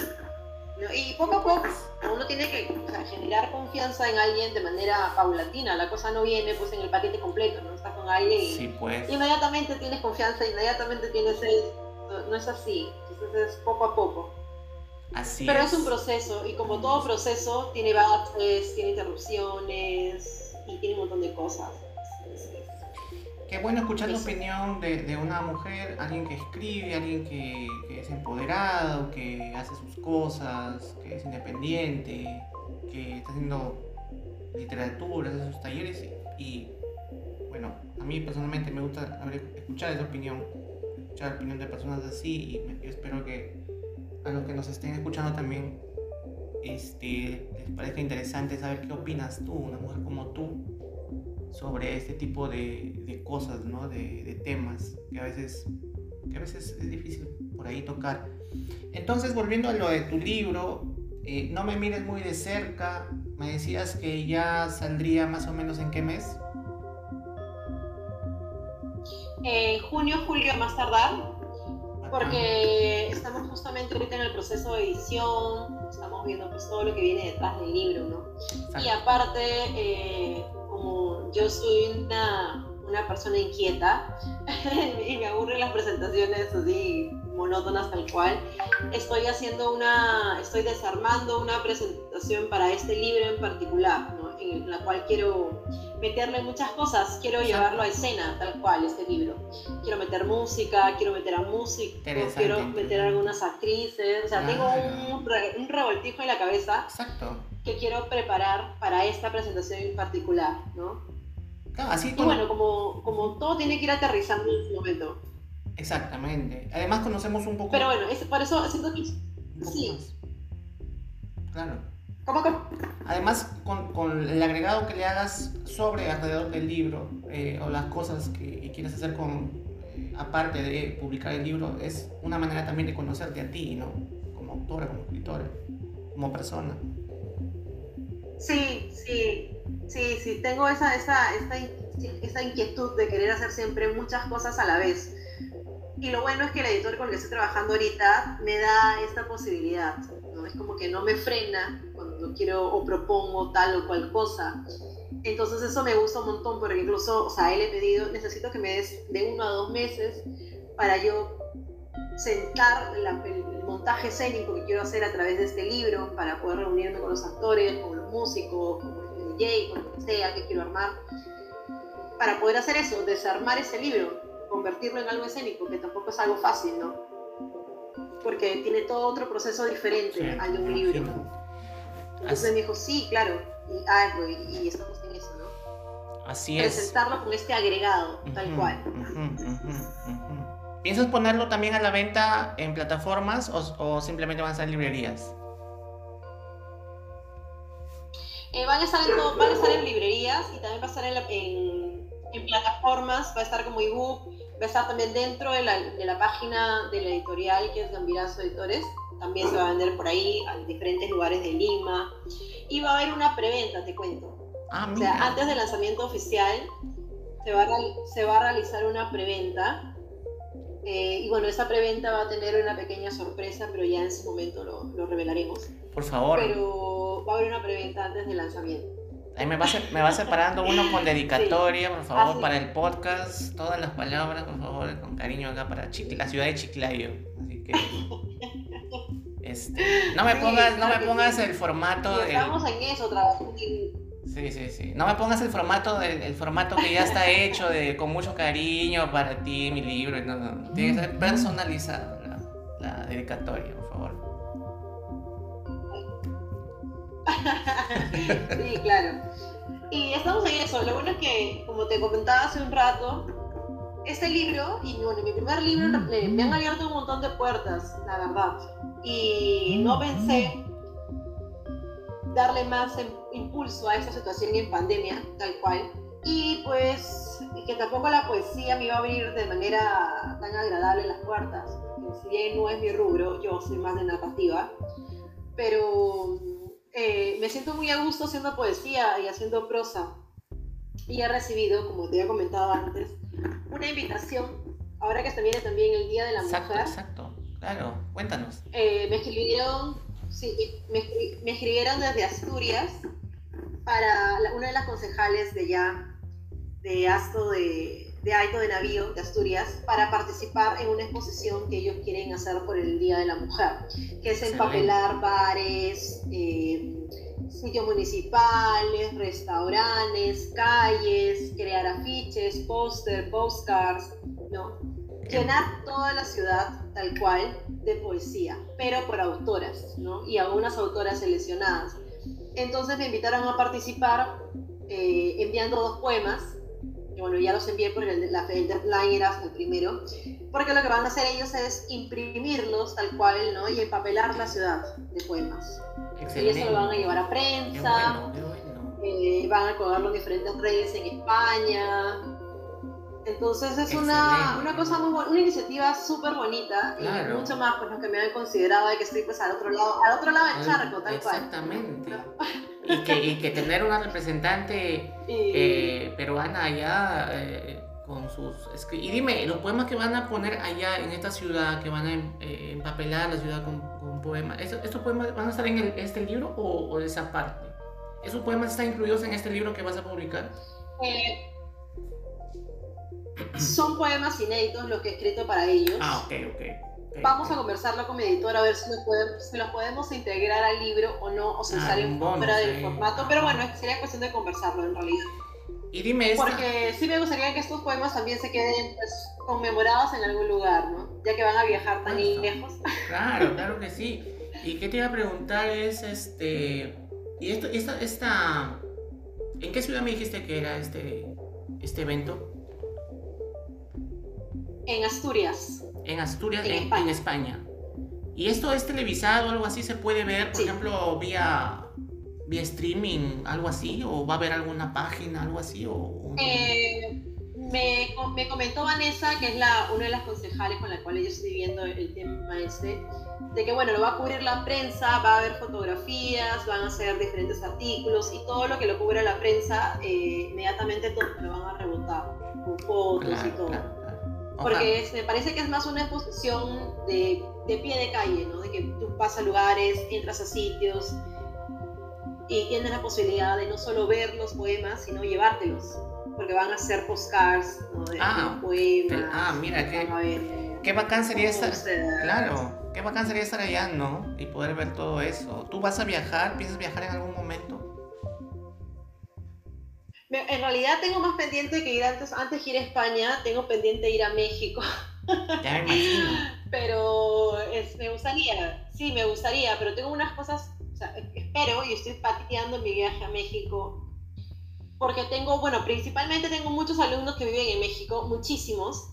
¿no? Y poco a poco uno tiene que o sea, generar confianza en alguien de manera paulatina. La cosa no viene pues en el paquete completo, ¿no? Estás con alguien y Sí, pues. inmediatamente tienes confianza, inmediatamente tienes el... No, no es así, entonces es poco a poco. Así Pero es. es un proceso y como todo proceso tiene baches, tiene interrupciones y tiene un montón de cosas. Qué bueno escuchar la opinión de, de una mujer, alguien que escribe, alguien que, que es empoderado, que hace sus cosas, que es independiente, que está haciendo literatura, hace sus talleres y, y, bueno, a mí personalmente me gusta escuchar esa opinión, escuchar la opinión de personas así y yo espero que a los que nos estén escuchando también este, les parezca interesante saber qué opinas tú, una mujer como tú, sobre este tipo de, de cosas, ¿no? de, de temas que a, veces, que a veces es difícil por ahí tocar. Entonces, volviendo a lo de tu libro, eh, no me mires muy de cerca, me decías que ya saldría más o menos en qué mes. En junio, julio más tardar, porque estamos justamente ahorita en el proceso de edición, estamos viendo pues todo lo que viene detrás del libro, ¿no? Exacto. Y aparte, eh, como yo soy una, una persona inquieta (laughs) y me aburren las presentaciones así monótonas tal cual, estoy haciendo una, estoy desarmando una presentación para este libro en particular, ¿no? en la cual quiero meterle muchas cosas, quiero Exacto. llevarlo a escena tal cual este libro. Quiero meter música, quiero meter a Interesante, quiero meter a algunas actrices, o sea, tengo Claro. un, re- un revoltijo en la cabeza Exacto. Que quiero preparar para esta presentación en particular, ¿no? Claro, así Y con- bueno, como, como todo tiene que ir aterrizando en su momento. Exactamente. Además conocemos un poco, Pero bueno, es, por eso siento que... sí. más. Claro. ¿Cómo que? Además, con, con el agregado que le hagas sobre alrededor del libro eh, o las cosas que, que quieres hacer con, eh, aparte de publicar el libro, es una manera también de conocerte a ti, ¿no? Como autora, como escritora, como persona. Sí, sí, sí, sí, tengo esa, esa, esta, esa inquietud de querer hacer siempre muchas cosas a la vez. Y lo bueno es que el editor con el que estoy trabajando ahorita me da esta posibilidad, ¿no? Es como que no me frena cuando quiero o propongo tal o cual cosa. Entonces eso me gusta un montón porque incluso, o sea, él he pedido, necesito que me des de uno a dos meses para yo sentar la- el montaje escénico que quiero hacer a través de este libro, para poder reunirme con los actores, con los músicos, con el DJ, con lo que sea que quiero armar, para poder hacer eso, desarmar ese libro, convertirlo en algo escénico, que tampoco es algo fácil, ¿no? porque tiene todo otro proceso diferente al de un libro. Entonces me dijo, sí, claro, y hazlo, y, estamos en eso, ¿no? Así es. Presentarlo con este agregado, tal cual. ¿Piensas ponerlo también a la venta en plataformas o, simplemente van a estar en librerías? Eh, van, a estar en van a estar en librerías y también va a estar en, en, plataformas, va a estar como ebook, va a estar también dentro de la, de la, página de la editorial que es Gambirazo Editores. También se va a vender por ahí a diferentes lugares de Lima. Y va a haber una preventa, te cuento. Ah, o sea, antes del lanzamiento oficial se va a, se va a realizar una preventa eh, y bueno, esa preventa va a tener una pequeña sorpresa, pero ya en ese momento lo, lo, revelaremos. Por favor. Pero va a haber una preventa antes del lanzamiento. Ahí me va, me va separando uno con dedicatoria, por favor, para el podcast. Todas las palabras, por favor, con cariño acá para la ciudad de Chiclayo. Así que. (laughs) Este, no me pongas, no me pongas el formato. Estamos en eso, trabajando Sí, sí, sí. No me pongas el formato del el formato que ya está hecho de con mucho cariño para ti, mi libro. No, no. Tiene que ser personalizado la, la dedicatoria, por favor. (laughs) sí, claro. Y estamos en eso. Lo bueno es que, como te comentaba hace un rato, este libro, y bueno, mi primer libro, me han abierto un montón de puertas, la verdad. Y no pensé darle más em, impulso a esta situación en pandemia, tal cual. Y pues que tampoco la poesía me iba a abrir de manera tan agradable las puertas. Si bien no es mi rubro, yo soy más de narrativa, pero eh, me siento muy a gusto haciendo poesía y haciendo prosa. Y he recibido, como te había comentado antes, una invitación, ahora que se viene también el Día de la exacto, Mujer. Exacto, claro, cuéntanos. Eh, me escribieron Sí, me, me, escribieron desde Asturias para una de las concejales de ya, de Asto de, de Aito de Navío, de Asturias, para participar en una exposición que ellos quieren hacer por el Día de la Mujer, que es empapelar bares, eh, sitios municipales, restaurantes, calles, crear afiches, póster, postcards, ¿no? Llenar toda la ciudad tal cual de poesía, pero por autoras, ¿no? Y algunas autoras seleccionadas. Entonces me invitaron a participar eh, enviando dos poemas, y bueno, ya los envié por el, la, el deadline era el primero, porque lo que van a hacer ellos es imprimirlos tal cual, ¿no? Y empapelar la ciudad de poemas. Y eso lo van a llevar a prensa, eh, van a colgarlo en diferentes redes en España, entonces es una, una, cosa muy buena, una iniciativa súper bonita y mucho más pues lo que me han considerado de que estoy pues al otro lado, al otro lado del charco, tal Exactamente. (laughs) Y, que, y que tener una representante eh, peruana allá eh, con sus... Y dime, los poemas que van a poner allá en esta ciudad, que van a eh, empapelar la ciudad con, con poemas, ¿estos poemas van a estar en este libro o, o, de esa parte? ¿Esos poemas están incluidos en este libro que vas a publicar? Eh, son poemas inéditos lo que he escrito para ellos. Ah, ok, ok. Vamos a conversarlo con mi editor a ver si los, podemos, si los podemos integrar al libro o no, o si ah, salen fuera del formato. Pero bueno, sería cuestión de conversarlo en realidad. Y dime esta... Porque sí me gustaría que estos poemas también se queden pues, conmemorados en algún lugar, ¿no? Ya que van a viajar tan lejos. Claro, (laughs) claro que sí. Y qué te iba a preguntar es, este... ¿Y esto, esta, esta... ¿En qué ciudad me dijiste que era este, este evento? En Asturias. En Asturias, en, España. ¿Y esto es televisado, algo así? ¿Se puede ver, por ejemplo, vía, vía streaming, algo así? ¿O va a haber alguna página, algo así? O, eh, me, me, comentó Vanessa, que es la, una de las concejales con la cual yo estoy viendo el tema este, de que bueno, lo va a cubrir la prensa, va a haber fotografías, van a ser diferentes artículos y todo lo que lo cubre la prensa, eh, inmediatamente todo lo van a rebotar con fotos y todo. Porque me parece que es más una exposición de, de, pie de calle, ¿no? De que tú vas a lugares, entras a sitios y tienes la posibilidad de no solo ver los poemas, sino llevártelos. Porque van a ser postcards, ¿no? De, ah, poemas. Ah, mira, qué, ver, qué bacán sería estar. Claro, qué bacán sería estar allá, ¿no? Y poder ver todo eso. ¿Tú vas a viajar? ¿Piensas viajar en algún momento? En realidad tengo más pendiente que ir antes, antes de ir a España, tengo pendiente ir a México. (laughs) Ya me. Pero es, me gustaría, sí, me gustaría, pero tengo unas cosas, o sea, espero y estoy pateando mi viaje a México porque tengo, bueno, principalmente tengo muchos alumnos que viven en México, muchísimos,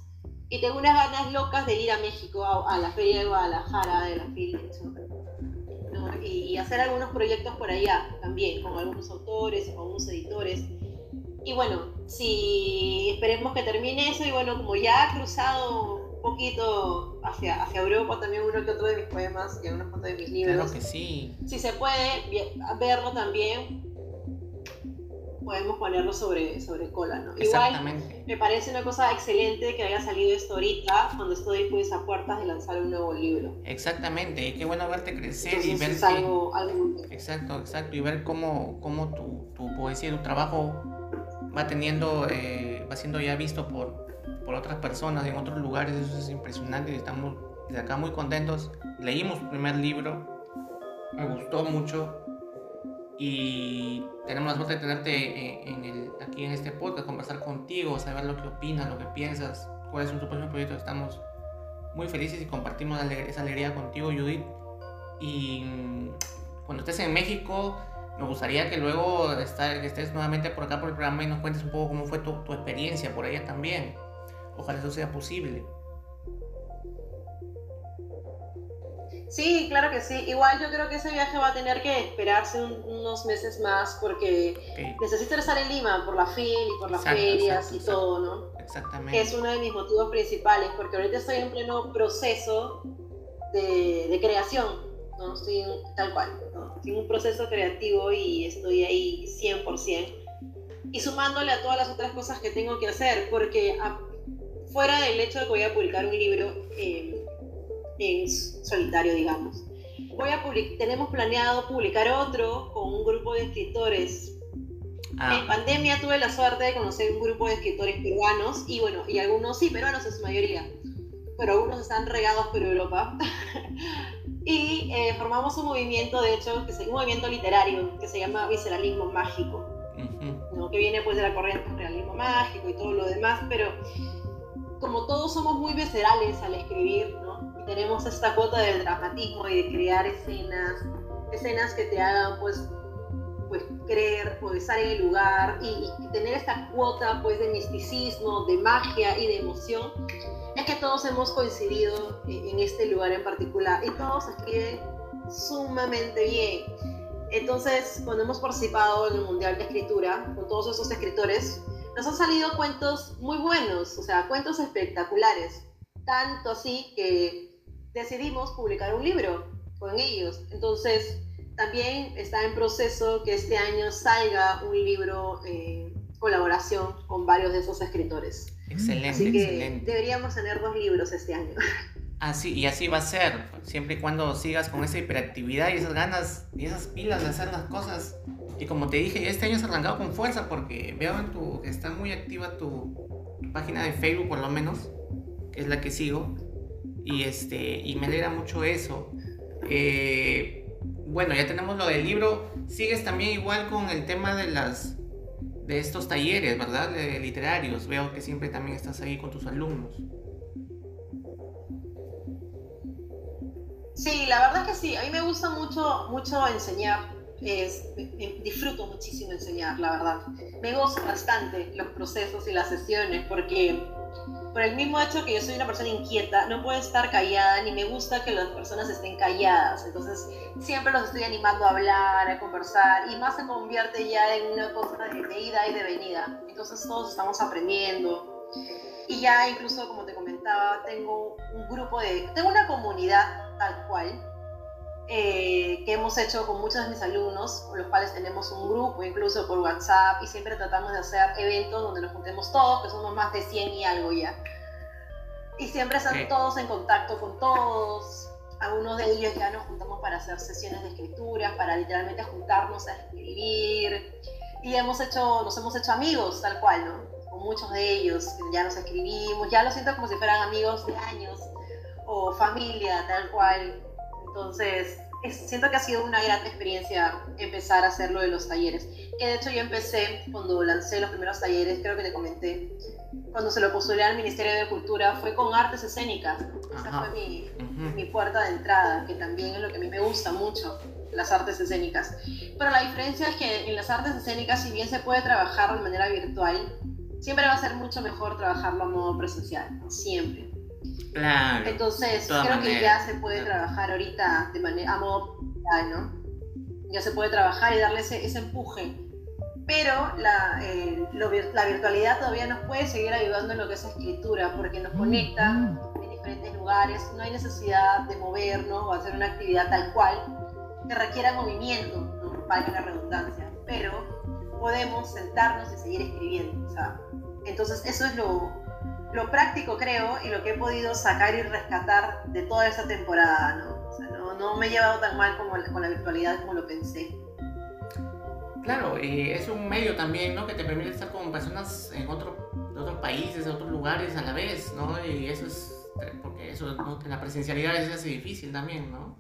y tengo unas ganas locas de ir a México, a, la Feria de Guadalajara, de la Feria, y, y, hacer algunos proyectos por allá también, con algunos autores, con algunos editores. Y bueno, si esperemos que termine eso, y bueno, como ya ha cruzado un poquito hacia, hacia Europa también uno que otro de mis poemas y algunos de mis libros. Claro que sí. Si se puede verlo también, podemos ponerlo sobre, sobre cola, ¿no? Igual me parece una cosa excelente que haya salido esto ahorita, cuando estoy pues a puertas de lanzar un nuevo libro. Exactamente, y qué bueno verte crecer y ver... algo, algo... Exacto, exacto, y ver cómo, cómo tu, tu poesía tu trabajo va teniendo, eh, va siendo ya visto por, por otras personas en otros lugares, eso es impresionante estamos de acá muy contentos. Leímos tu primer libro, me gustó mucho y tenemos la suerte de tenerte en, el, aquí en este podcast, conversar contigo, saber lo que opinas, lo que piensas, cuáles son tus próximos proyectos. Estamos muy felices y compartimos esa alegría contigo, Judith. Y mm, cuando estés en México, me gustaría que luego estar, que estés nuevamente por acá por el programa y nos cuentes un poco cómo fue tu, tu experiencia por allá también. Ojalá eso sea posible. Sí, claro que sí. Igual yo creo que ese viaje va a tener que esperarse unos meses más porque necesito estar en Lima por la FIL y por las ferias y todo, ¿no? Exactamente. es uno de mis motivos principales porque ahorita estoy en pleno proceso de, creación, ¿no? Estoy tal cual, ¿no? Estoy en un proceso creativo y estoy ahí 100%. Y sumándole a todas las otras cosas que tengo que hacer porque fuera del hecho de que voy a publicar un libro... Eh, en solitario, digamos. Voy a tenemos planeado publicar otro con un grupo de escritores. Ah. En pandemia tuve la suerte de conocer un grupo de escritores peruanos y bueno, y algunos sí, peruanos en su mayoría, pero algunos están regados por Europa. (laughs) y eh, formamos un movimiento, de hecho, que es un movimiento literario que se llama Visceralismo Mágico, ¿no? que viene pues de la corriente del realismo mágico y todo lo demás, pero como todos somos muy viscerales al escribir, tenemos esta cuota del dramatismo y de crear escenas, escenas que te hagan pues, pues creer, pues estar en el lugar y, tener esta cuota pues de misticismo, de magia y de emoción, es que todos hemos coincidido en, este lugar en particular y todos escriben sumamente bien. Entonces, cuando hemos participado en el Mundial de Escritura con todos esos escritores, nos han salido cuentos muy buenos, o sea, cuentos espectaculares. Tanto así que decidimos publicar un libro con ellos. Entonces, también está en proceso que este año salga un libro en colaboración con varios de esos escritores. Excelente, así que excelente. Deberíamos tener dos libros este año. (laughs) Así, y así va a ser, siempre y cuando sigas con esa hiperactividad y esas ganas y esas pilas de hacer las cosas. Y como te dije, este año has arrancado con fuerza porque veo en tu, que está muy activa tu, tu página de Facebook por lo menos, que es la que sigo y, este, y me alegra mucho eso. Eh, bueno, ya tenemos lo del libro. Sigues también igual con el tema de las de estos talleres, ¿verdad? Literarios. Veo que siempre también estás ahí con tus alumnos. Sí, la verdad es que sí. A mí me gusta mucho, mucho enseñar. disfruto muchísimo enseñar, la verdad. Me gozo bastante los procesos y las sesiones porque por el mismo hecho que yo soy una persona inquieta, no puedo estar callada, ni me gusta que las personas estén calladas. Entonces, siempre los estoy animando a hablar, a conversar, y más se convierte ya en una cosa de, ida y de venida. Entonces, todos estamos aprendiendo. Y ya incluso, como te comentaba, tengo un grupo de... Tengo una comunidad tal cual, eh, que hemos hecho con muchos de mis alumnos, con los cuales tenemos un grupo incluso por WhatsApp y siempre tratamos de hacer eventos donde nos juntemos todos, que somos más de 100 y algo ya. Y siempre están todos en contacto con todos. Algunos de ellos ya nos juntamos para hacer sesiones de escritura, para literalmente juntarnos a escribir. Y hemos hecho, nos hemos hecho amigos, tal cual, ¿no? Con muchos de ellos, ya nos escribimos, ya lo siento como si fueran amigos de años o familia, tal cual entonces, siento que ha sido una gran experiencia empezar a hacerlo de los talleres. Que de hecho yo empecé cuando lancé los primeros talleres, creo que te comenté, cuando se lo postulé al Ministerio de Cultura, fue con artes escénicas. Esa fue mi, mi puerta de entrada, que también es lo que a mí me gusta mucho las artes escénicas. Pero la diferencia es que en las artes escénicas, si bien se puede trabajar de manera virtual, siempre va a ser mucho mejor trabajarlo a modo presencial, siempre. Claro. Entonces, creo que ya se puede trabajar ahorita de manera a modo ¿no? Ya se puede trabajar y darle ese, ese empuje. Pero la, eh, la virtualidad todavía nos puede seguir ayudando en lo que es escritura, porque nos conecta en diferentes lugares, no hay necesidad de movernos o hacer una actividad tal cual, que requiera movimiento, ¿no? valga la redundancia, pero podemos sentarnos y seguir escribiendo. entonces eso es lo, lo, práctico, creo, y lo que he podido sacar y rescatar de toda esta temporada. ¿no? no, me he llevado tan mal como con la virtualidad como lo pensé. Claro, y es un medio también, ¿no? Que te permite estar con personas en otro, de otros países, de otros lugares a la vez, ¿no? Y eso es, porque eso, la presencialidad es hace difícil también, ¿no?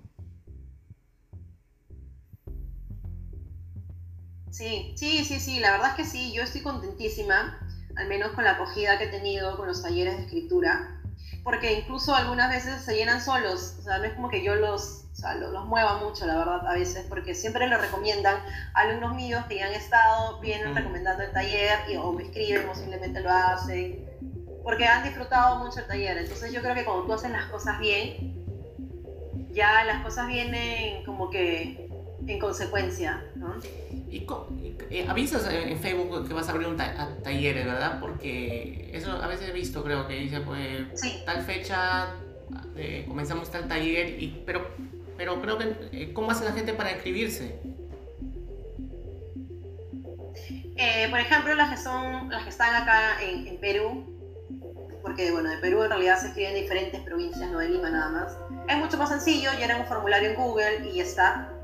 Sí, sí, sí, sí, la verdad es que sí, yo estoy contentísima, al menos con la acogida que he tenido con los talleres de escritura, porque incluso algunas veces se llenan solos, o sea, no es como que yo los, o sea, los, mueva mucho, la verdad, a veces, porque siempre lo recomiendan alumnos míos que ya han estado, vienen recomendando el taller y, o me escriben o simplemente lo hacen, porque han disfrutado mucho el taller, entonces yo creo que cuando tú haces las cosas bien, ya las cosas vienen como que en consecuencia, ¿no? Y, eh, avisas en Facebook que vas a abrir un taller, ¿verdad? Porque eso a veces he visto, creo que dice, pues, tal fecha eh, comenzamos tal taller, y, pero, pero creo que, eh, ¿cómo hace la gente para inscribirse? por ejemplo, las que, son, las que están acá en, en Perú, porque bueno, de Perú en realidad se escriben en diferentes provincias, no de Lima nada más. Es mucho más sencillo, llenan un formulario en Google y ya está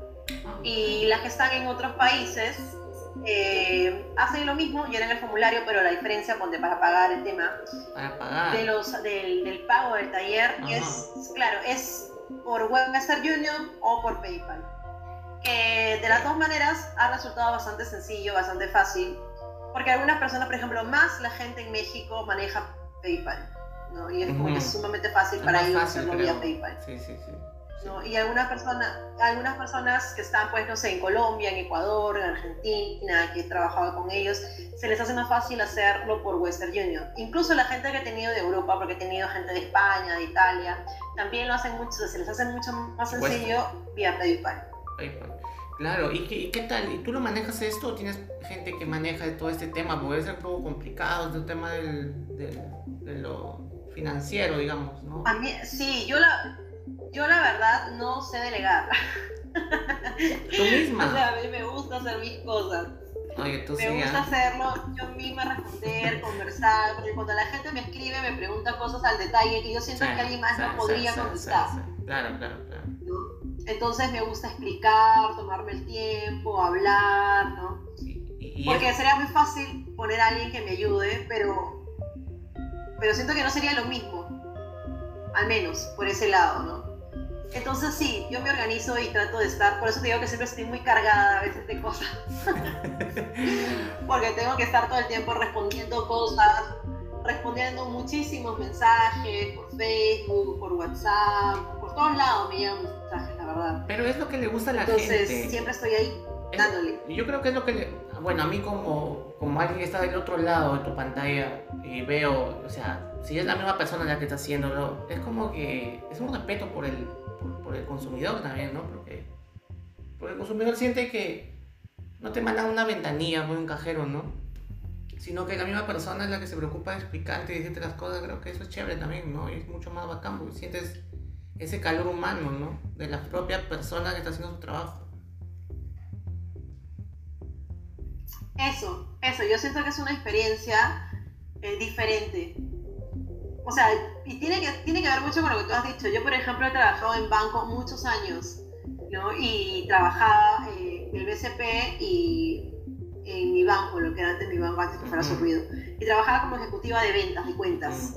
y las que están en otros países eh, hacen lo mismo, llenan el formulario, pero la diferencia ponte para pagar el tema De los, del, del, pago del taller es, claro, es por Western Union o por PayPal. Que de las dos maneras ha resultado bastante sencillo, bastante fácil, porque algunas personas, por ejemplo, más la gente en México maneja PayPal, ¿no? Y es como que es sumamente fácil para ellos hacerlo vía PayPal. Sí, sí, sí. Y algunas personas, algunas personas que están, pues, no sé, en Colombia, en Ecuador, en Argentina, que he trabajado con ellos, se les hace más fácil hacerlo por Western Union. Incluso la gente que he tenido de Europa, porque he tenido gente de España, de Italia, también lo hacen mucho, se les hace mucho más sencillo vía PayPal. PayPal. Claro, ¿Y qué, qué, tal? ¿Y tú lo manejas esto o tienes gente que maneja todo este tema? Puede ser un poco complicado, este tema del, de lo financiero, digamos, ¿no? A mí, sí, yo la, yo la verdad no sé delegar. ¿Tú misma? (laughs) O sea, a mí me gusta hacer mis cosas. Tú me gusta hacerlo yo misma, responder, conversar, porque cuando la gente me escribe, me pregunta cosas al detalle que yo siento que alguien más no podría contestar. Claro, claro, claro. Entonces me gusta explicar, tomarme el tiempo, hablar, ¿no? porque sería muy fácil poner a alguien que me ayude, pero, pero siento que no sería lo mismo, al menos por ese lado, ¿no? Entonces sí, yo me organizo y trato de estar, por eso te digo que siempre estoy muy cargada a veces de cosas. (laughs) Porque tengo que estar todo el tiempo respondiendo cosas, respondiendo muchísimos mensajes por Facebook, por WhatsApp, por todos lados me llegan mensajes, la verdad. Pero es lo que le gusta a la gente. Entonces siempre estoy ahí dándole. Yo creo que es lo que le, bueno, a mí como, como alguien que está del otro lado de tu pantalla y veo, o sea, si es la misma persona la que está haciéndolo, es como que es un respeto por el por, el consumidor también, ¿no? Porque, porque, el consumidor siente que no te mandan una ventanilla por un cajero, ¿no? Sino que la misma persona es la que se preocupa de explicarte y decirte las cosas, creo que eso es chévere también, ¿no? Y es mucho más bacán porque sientes ese calor humano, ¿no? De la propia persona que está haciendo su trabajo. Eso, eso, yo siento que es una experiencia eh, diferente o sea, y tiene que, tiene que ver mucho con lo que tú has dicho. Yo, por ejemplo, he trabajado en banco muchos años, ¿no? Y trabajaba eh, en el BCP y en mi banco, lo que era antes mi banco, antes que fuera ruido. Y trabajaba como ejecutiva de ventas, de cuentas.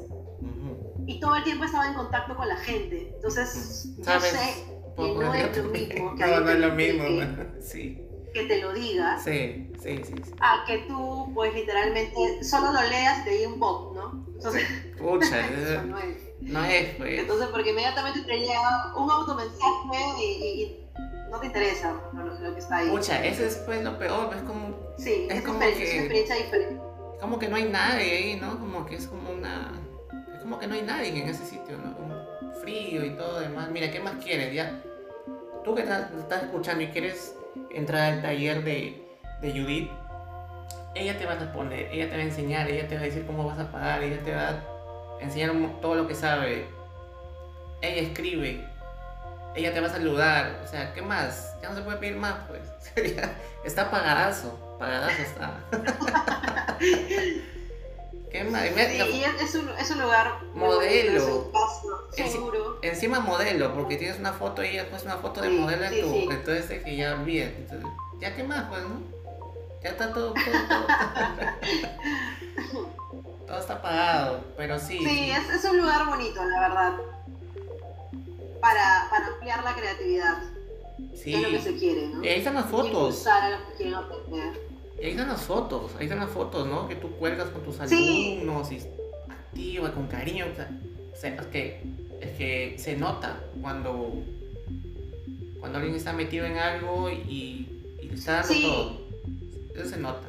Y todo el tiempo estaba en contacto con la gente. Entonces, yo sé, que no es lo mismo que no, no es lo mismo, que- (laughs) sí. Que te lo diga Sí, sí, sí. sí. a que tú pues literalmente solo lo leas un bot, ¿no? Entonces, Pucha, (laughs) eso no es. no es, pues. Entonces, porque inmediatamente te llega un automensaje y, y- y no te interesa lo, lo que está ahí. Pucha, ese es pues lo peor, es como, sí, es es, como experiencia, que- es una experiencia diferente. como que no hay nadie ahí, ¿no? Como que es como una... Es como que no hay nadie en ese sitio, ¿no? Como frío y todo demás. Mira, ¿qué más quieres? Ya, tú que estás, estás escuchando y quieres entrar al taller de, Judith, ella te va a responder, ella te va a enseñar, ella te va a decir cómo vas a pagar, ella te va a enseñar todo lo que sabe. Ella escribe, ella te va a saludar, o sea, ¿qué más? Ya no se puede pedir más, pues. (laughs) Está pagadazo, pagadazo está. (laughs) Y Sí, y es, es un, es un lugar Modelo. es un Es- seguro. Encima modelo, porque tienes una foto y puesto una foto de Sí, modelo en tu. Entonces de que ya. Entonces, ya qué más, pues, ¿no? Ya está todo, todo, todo. (laughs) todo está pagado, pero sí. Sí, es, es un lugar bonito, la verdad. Para, para ampliar la creatividad, sí. que es lo que se quiere, ¿no? Y ahí están las Y fotos. Impulsar a los que quieren aprender. Y ahí están las fotos. Ahí están las fotos, ¿no? Que tú cuelgas con tus Sí. alumnos y activa, con cariño. O sea, es, que, es que se nota cuando, cuando alguien está metido en algo y, y está dando Sí. todo. Eso se nota.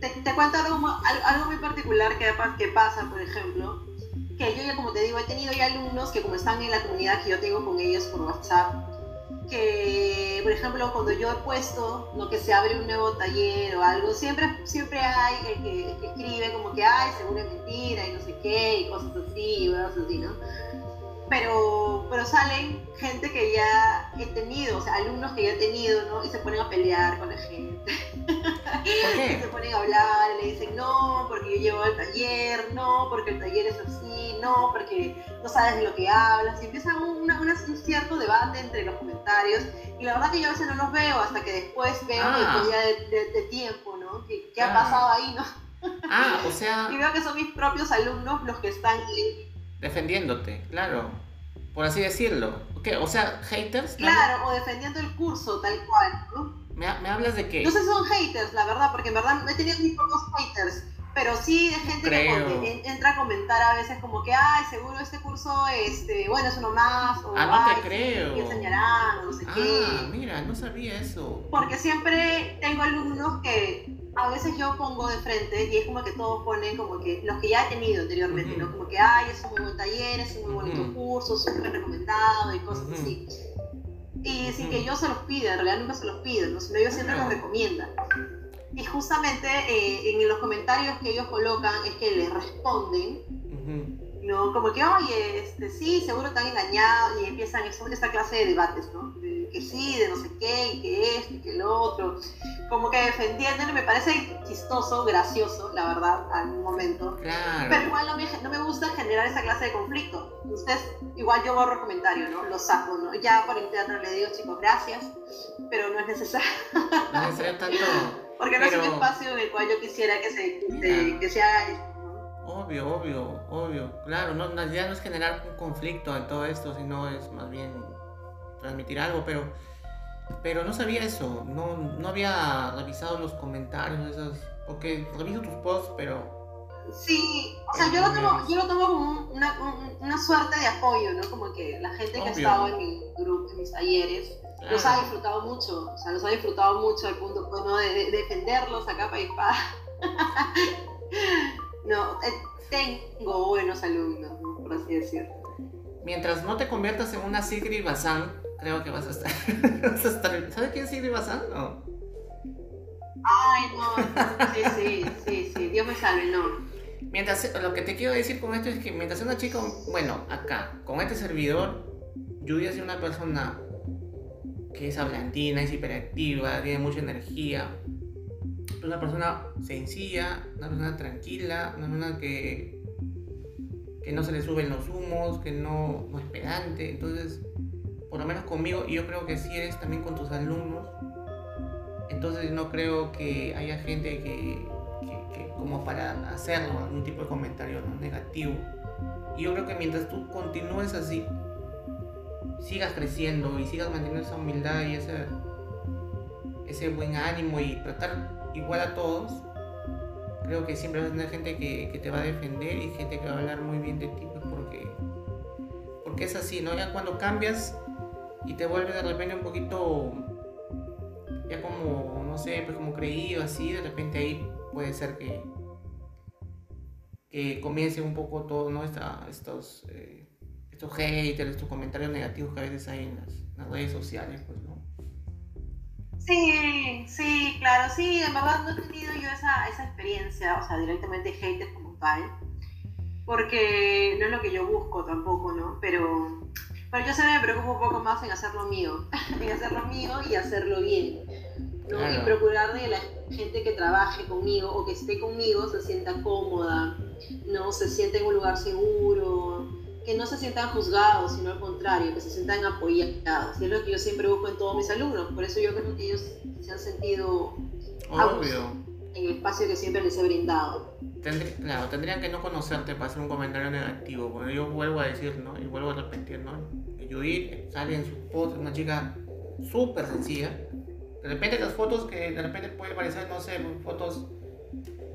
Te, te cuento algo, algo muy particular que, que pasa, por ejemplo, que yo ya, como te digo, he tenido ya alumnos que como están en la comunidad que yo tengo con ellos por WhatsApp, que, por ejemplo, cuando yo he puesto lo que se abre un nuevo taller o algo, siempre, siempre hay el que, el que escribe como que, ay, seguro es mentira y no sé qué, y cosas así, y cosas así, ¿no? Pero, pero salen gente que ya he tenido, o sea, alumnos que ya he tenido, ¿no? Y se ponen a pelear con la gente. ¿Por (laughs) Y se qué? ponen a hablar, y le dicen, no, porque yo llevo al taller, no, porque el taller es así, no, porque no sabes de lo que hablas. Y empieza una- una- un cierto debate entre los comentarios. Y la verdad que yo a veces no los veo hasta que después veo, Ah. después ya de, de- de tiempo, ¿no? ¿Qué, qué ha Ah. pasado ahí, no? Ah, o sea, (laughs) Y veo que son mis propios alumnos los que están ahí. Defendiéndote, claro. Por así decirlo. ¿Qué? O sea, haters. ¿Me Claro, o defendiendo el curso tal cual, ¿no? ¿Me, ha- me hablas de qué? No sé si son haters, la verdad, porque en verdad he tenido mis propios haters, pero sí de gente que Creo. entra a comentar a veces como que, ay, seguro este curso, este, bueno, es uno más, o Ah, no te sí, creo. O no sé Ah, qué. mira, no sabía eso. Porque siempre tengo alumnos que a veces yo pongo de frente y es como que todos ponen como que los que ya he tenido anteriormente. ¿no? Como que, ay, es un muy buen taller, es un muy bonito curso, súper recomendado y cosas así. Y sin que yo se los pida, en realidad nunca se los pido, sino ellos siempre los recomiendan. Y justamente eh, en los comentarios que ellos colocan es que les responden. ¿No? Como que, oye, este, sí, seguro te han engañado, y empiezan eso- esta clase de debates, ¿no? De que sí, de no sé qué, y que esto, y que lo otro. Como que defendiéndolo, me parece chistoso, gracioso, la verdad, algún momento. Claro. Pero igual no me, no me gusta generar esa clase de conflicto. Ustedes, igual yo borro comentario, ¿no? Lo saco, ¿no? Ya por interno le digo, chicos, gracias, pero no es necesario. No es necesario tanto. (laughs) Porque no es un espacio en el cual yo quisiera que se, que se haga. Obvio, obvio, obvio. Claro, no, la idea no es generar un conflicto en todo esto, sino es más bien transmitir algo, pero, pero no sabía eso. No, no había revisado los comentarios, esas, porque reviso tus posts, pero Sí, o sea, yo lo tomo, yo lo tomo como un- una, un- una suerte de apoyo, ¿no? Como que la gente que ha estado en mi grupo, en mis talleres, los ha disfrutado mucho, o sea, los ha disfrutado mucho al punto pues, ¿no? de, de defenderlos a capa y espada. (laughs) no, eh, tengo buenos alumnos, ¿no? por así decirlo. mientras no te conviertas en una Sigrid Bazán, creo que vas a estar. (laughs) vas a estar ¿Sabes quién es Sigrid Bazán? No. Ay, no, sí, sí, sí, sí, Dios me salve, no. Mientras, lo que te quiero decir con esto es que mientras una chica, bueno, acá, con este servidor, Judy es una persona que es hablantina, es hiperactiva, tiene mucha energía. Una persona sencilla, una persona tranquila, una persona que, que no se le suben los humos, que no, no es pedante. Entonces, por lo menos conmigo, y yo creo que sí eres también con tus alumnos. Entonces no creo que haya gente que, que- como para hacerlo, algún tipo de comentario negativo. Y yo creo que mientras tú continúes así, sigas creciendo y sigas manteniendo esa humildad y ese, ese buen ánimo y tratar igual a todos, creo que siempre vas a tener gente que, te va a defender y gente que va a hablar muy bien de ti, pues, porque, porque es así, ¿no? Ya cuando cambias y te vuelves de repente un poquito, ya como, no sé, pues como creído, así, de repente ahí puede ser que, que comience un poco todo, ¿no? estos, eh, estos haters, estos comentarios negativos que a veces hay en las, redes sociales, pues, ¿no? Sí, sí, claro, sí, en verdad no he tenido yo esa, esa experiencia, o sea, directamente haters como tal, porque no es lo que yo busco tampoco, ¿no? Pero, pero yo se me preocupo un poco más en hacerlo mío, (laughs) en hacerlo mío y hacerlo bien. ¿no? Y procurar de la gente que trabaje conmigo o que esté conmigo se sienta cómoda, no se sienta en un lugar seguro, que no se sientan juzgados, sino al contrario, que se sientan apoyados. Y es lo que yo siempre busco en todos mis alumnos. Por eso yo creo que ellos se han sentido Obvio. en el espacio que siempre les he brindado. claro, tendrían que no conocerte para hacer un comentario negativo. Bueno, yo vuelvo a decir, ¿no? Y vuelvo a repetir, ¿no? Judith sale en su post, una chica súper sencilla, de repente las fotos que de repente puede parecer, no sé, fotos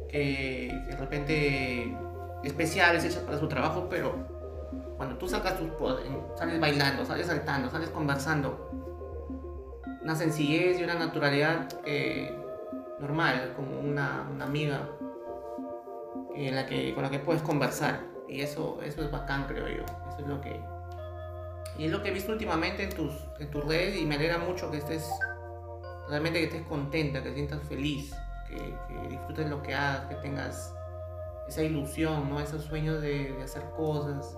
que de repente especiales hechas para su trabajo, pero cuando tú sacas tus sales bailando, sales saltando, sales conversando, una sencillez y una naturalidad eh, normal, como una, una amiga en la que, con la que puedes conversar. Y eso, eso es bacán, creo yo. Eso es lo que... Y es lo que he visto últimamente en tus, en tus redes y me alegra mucho que estés realmente que estés contenta, que sientas feliz, que, disfrutes lo que hagas, que tengas esa ilusión, ¿no? esos sueños de, hacer cosas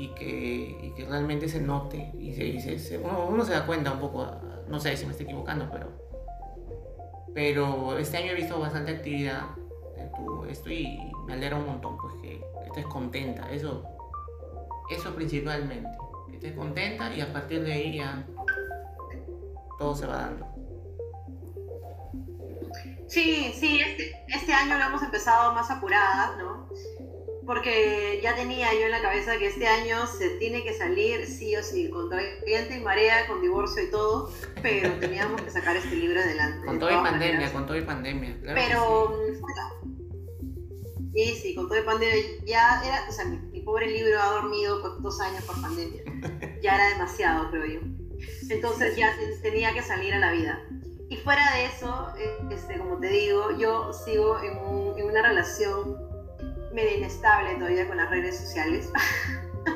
y que, realmente se note y, se, uno, se da cuenta un poco, no sé si me estoy equivocando, pero, pero este año he visto bastante actividad en tu esto y me alegra un montón pues que, estés contenta, eso, eso principalmente, que estés contenta y a partir de ahí ya todo se va dando. Sí, sí, este, este año lo hemos empezado más apuradas, ¿no? Porque ya tenía yo en la cabeza que este año se tiene que salir sí o sí, con viento y marea, con divorcio y todo, pero teníamos que sacar este libro adelante. Con todo y pandemia, con todo y pandemia. pero, sí. sí, con todo y pandemia. Ya era, o sea, mi, mi pobre libro ha dormido por dos años por pandemia. (laughs) Ya era demasiado, creo yo. Entonces ya tenía que salir a la vida. Y fuera de eso, este, como te digo, yo sigo en, una relación medio inestable todavía con las redes sociales. (laughs)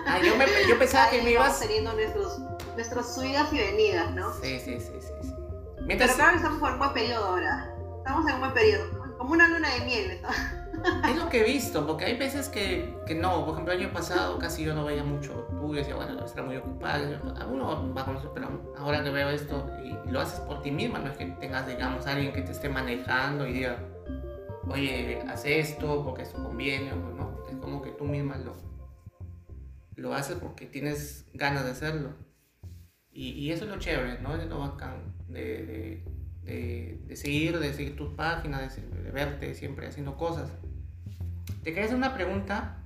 Ah, yo, yo pensaba que me ibas... teniendo nuestros, nuestras subidas y venidas, ¿no? Sí, sí, sí, sí. sí. Mientras... Pero claro estamos en un buen periodo ahora. Estamos en un buen periodo. Como una luna de miel. ¿no? (laughs) Es lo que he visto, porque hay veces que, que, no. Por ejemplo, el año pasado casi yo no veía mucho tú decía, bueno, estar muy ocupado. Uno va a conocer, pero ahora que veo esto y, lo haces por ti misma, no es que tengas, digamos, alguien que te esté manejando y diga, oye, haz esto porque eso conviene, o no. Es como que tú misma lo, lo haces porque tienes ganas de hacerlo. Y, y eso es lo chévere, ¿no? Es lo bacán de, de, de, seguir, de seguir tus páginas, de, verte siempre haciendo cosas. Te quería hacer una pregunta.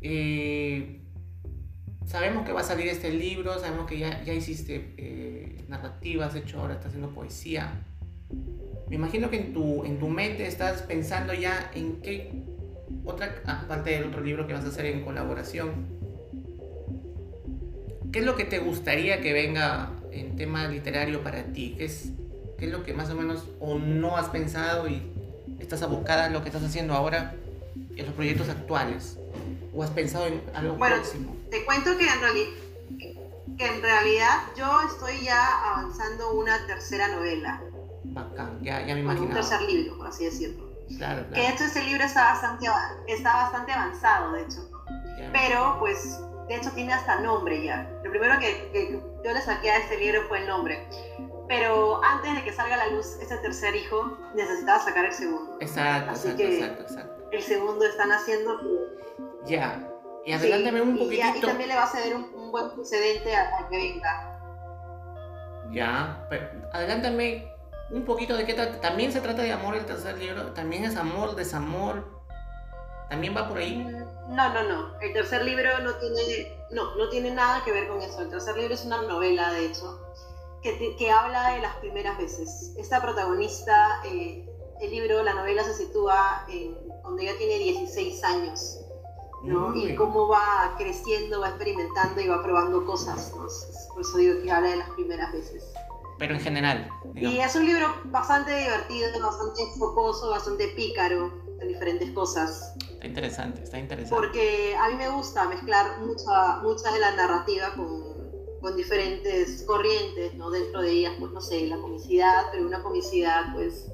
Eh, sabemos que va a salir este libro, sabemos que ya, ya hiciste eh, narrativas, de hecho ahora estás haciendo poesía. Me imagino que en tu, en tu mente estás pensando ya en qué, otra, aparte del otro libro que vas a hacer en colaboración, ¿qué es lo que te gustaría que venga en tema literario para ti? ¿Qué es, qué es lo que más o menos o no has pensado y estás abocada en lo que estás haciendo ahora? en los proyectos actuales? ¿O has pensado en algo bueno, próximo? Te cuento que en, que en realidad yo estoy ya avanzando una tercera novela. Bacán, ya, ya me imagino. Un tercer libro, por así decirlo. Claro, claro. Que de hecho este libro está bastante, está bastante avanzado, de hecho. Pero pues, de hecho tiene hasta nombre ya. Lo primero que, que yo le saqué a este libro fue el nombre pero antes de que salga a la luz ese tercer hijo, necesitaba sacar el segundo. Exacto, exacto, exacto, exacto el segundo están haciendo. Ya. Y adelántame un poquitito. Y, también le va a ceder un, buen precedente al que venga. Ya, pero adelántame un poquito de qué trata. También se trata de amor el tercer libro. También es amor, desamor. ¿También va por ahí? No, no, no. El tercer libro no tiene, no, no tiene nada que ver con eso. El tercer libro es una novela, de hecho, que, que habla de las primeras veces. Esta protagonista, eh, el libro, la novela se sitúa en, cuando ella tiene 16 años. ¿no? Y cómo va creciendo, va experimentando y va probando cosas. ¿no? Por eso digo que habla de las primeras veces. Pero en general. Y es un libro bastante divertido, bastante focoso, bastante pícaro en diferentes cosas. Está interesante, está interesante. Porque a mí me gusta mezclar mucha, mucha de la narrativa con, con diferentes corrientes, ¿no? Dentro de ellas, pues no sé, la comicidad, pero una comicidad pues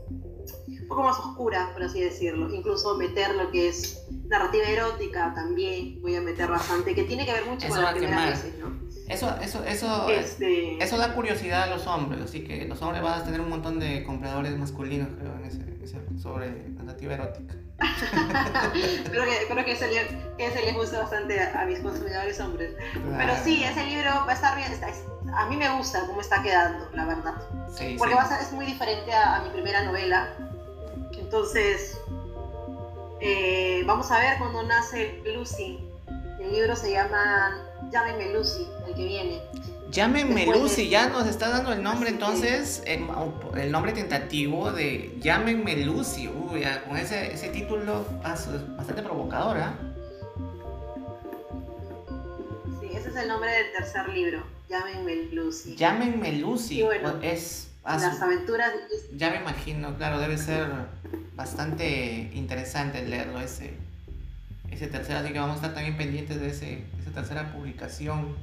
un poco más oscura, por así decirlo. Incluso meter lo que es narrativa erótica también, voy a meter bastante, que tiene que ver mucho con las primeras veces, ¿no? Eso, eso, eso, este... eso da curiosidad a los hombres, así que los hombres van a tener un montón de compradores masculinos, creo, en ese, sobre narrativa erótica. (laughs) creo que, creo que ese, ese les gusta bastante a, mis consumidores hombres. Pero sí, ese libro va a estar bien, a mí me gusta cómo está quedando, la verdad. Sí, Porque Va a es muy diferente a, mi primera novela. Entonces, eh, vamos a ver cuando nace Lucy. El libro se llama Llámenme Lucy, el que viene. Llámenme Lucy, ya nos está dando el nombre entonces, el, nombre tentativo de Llámenme Lucy. Uy, con ese, ese título bastante provocador, ¿ah? Sí, ese es el nombre del tercer libro, Llámenme Lucy. Llámenme Lucy, bueno, es... las aventuras Ya me imagino, claro, debe ser bastante interesante leerlo ese, ese tercero, así que vamos a estar también pendientes de, ese, esa tercera publicación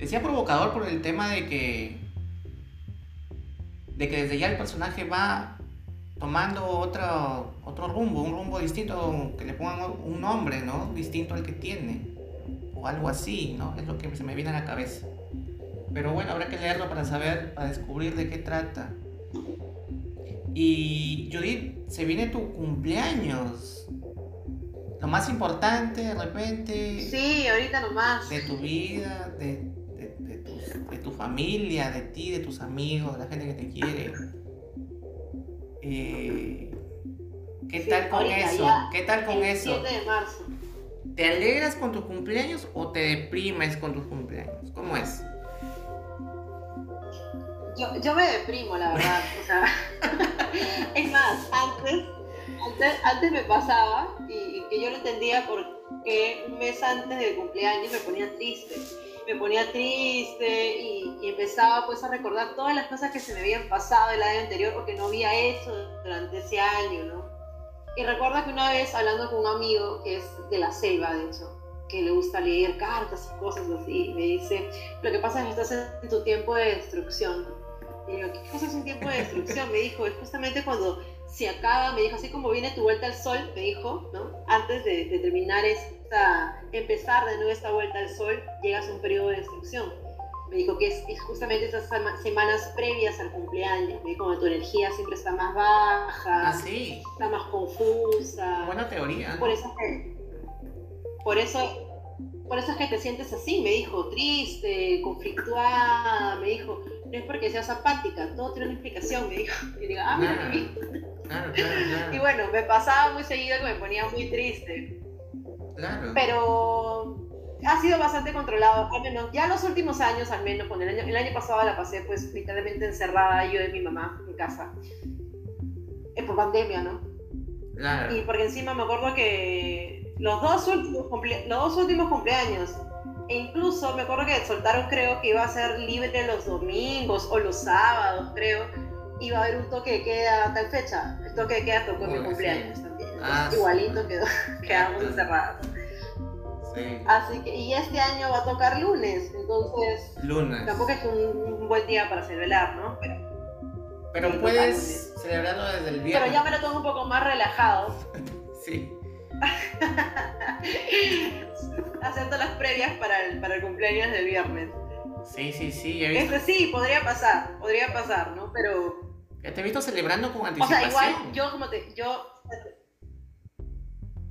Decía provocador por el tema de que. de que desde ya el personaje va tomando otro, otro rumbo, un rumbo distinto, que le pongan un nombre, ¿no? Distinto al que tiene. O algo así, ¿no? Es lo que se me viene a la cabeza. Pero bueno, habrá que leerlo para saber, para descubrir de qué trata. Y Judith, se viene tu cumpleaños. Lo más importante de repente. Sí, ahorita nomás. De tu vida, de, de tu familia, de ti, de tus amigos, de la gente que te quiere. Eh, ¿Qué tal con eso? ¿Qué tal con eso? de marzo. ¿Te alegras con tus cumpleaños o te deprimes con tus cumpleaños? ¿Cómo es? Yo, yo me deprimo, la verdad. o sea, (laughs) es más, antes, antes, me pasaba y, que yo no entendía por qué un mes antes del cumpleaños me ponía triste me ponía triste y, empezaba pues a recordar todas las cosas que se me habían pasado el año anterior o que no había hecho durante ese año, ¿no? Y recuerdo que una vez hablando con un amigo que es de la selva, de hecho, que le gusta leer cartas y cosas así, me dice, lo que pasa es que estás en tu tiempo de destrucción. Y digo, ¿qué cosa es un tiempo de destrucción? Me dijo, es justamente cuando se acaba, me dijo, así como viene tu vuelta al sol, me dijo, ¿no? Antes de, de terminar esta, empezar de nuevo esta vuelta al sol, llegas a un periodo de destrucción. Me dijo que es, justamente esas semanas previas al cumpleaños. Me dijo que tu energía siempre está más baja, ¿Ah, sí? está más confusa. Buena teoría. Por eso, por eso por eso es que te sientes así, me dijo, triste, conflictuada, me dijo, no es porque seas apática, todo tiene una explicación, me dijo. Y digo, ah, mira (laughs) claro, claro, Y bueno, me pasaba muy seguido que me ponía muy triste. Claro. Pero ha sido bastante controlado, al menos, ya los últimos años, al menos, con el año, el año pasado la pasé pues literalmente encerrada yo de mi mamá en casa. Es por pandemia, ¿no? Claro. Y porque encima me acuerdo que los dos últimos, los dos últimos cumpleaños e incluso me acuerdo que soltaron, creo que iba a ser libre los domingos o los sábados, creo. Iba a haber un toque de queda a tal fecha. El toque de queda tocó en mi cumpleaños también. Ah, igualito quedó, (laughs) quedamos encerrados. Sí. Así que, y este año va a tocar lunes, entonces. Lunes. Tampoco es un, buen día para celebrar, ¿no? Pero, pero puedes celebrarlo desde el viernes. Pero ya me lo tomo un poco más relajado. (laughs) sí. (laughs) haciendo las previas para el, para el cumpleaños del viernes. Sí, sí, sí. Este sí, podría pasar, podría pasar, ¿no? Pero... te he visto celebrando con anticipación. O sea, igual yo como te... Yo...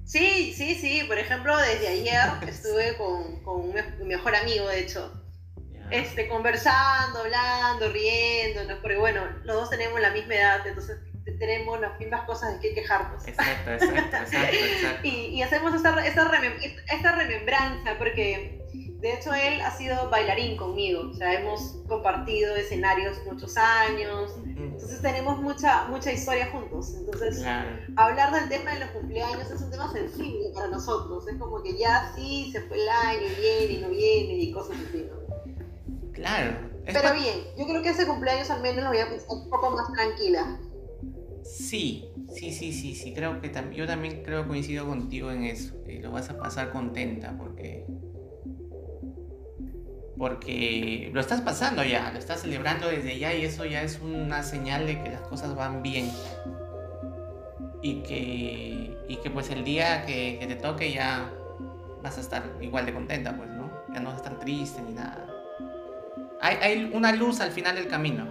Sí, sí, sí. Por ejemplo, desde ayer estuve con, con un, mejor amigo, de hecho. Este, conversando, hablando, riéndonos, porque bueno, los dos tenemos la misma edad, entonces tenemos las mismas cosas de que quejarnos. Exacto, exacto, (laughs) exacto. y, hacemos esta, esta remembranza, porque de hecho, él ha sido bailarín conmigo, o sea, hemos compartido escenarios muchos años, entonces tenemos mucha, mucha historia juntos. Entonces, hablar del tema de los cumpleaños es un tema sensible para nosotros, es como que ya sí, se fue el año, viene y no viene y cosas así, ¿no? Claro. Pero bien, yo creo que ese cumpleaños al menos lo voy a pasar un poco más tranquila. Sí, sí, sí, sí, sí, creo que también, yo también creo coincido contigo en eso, que lo vas a pasar contenta porque porque lo estás pasando ya, lo estás celebrando desde ya y eso ya es una señal de que las cosas van bien. Y que, y que pues el día que, te toque ya vas a estar igual de contenta, pues, ¿no? Ya no vas a estar triste ni nada. Hay, hay una luz al final del camino.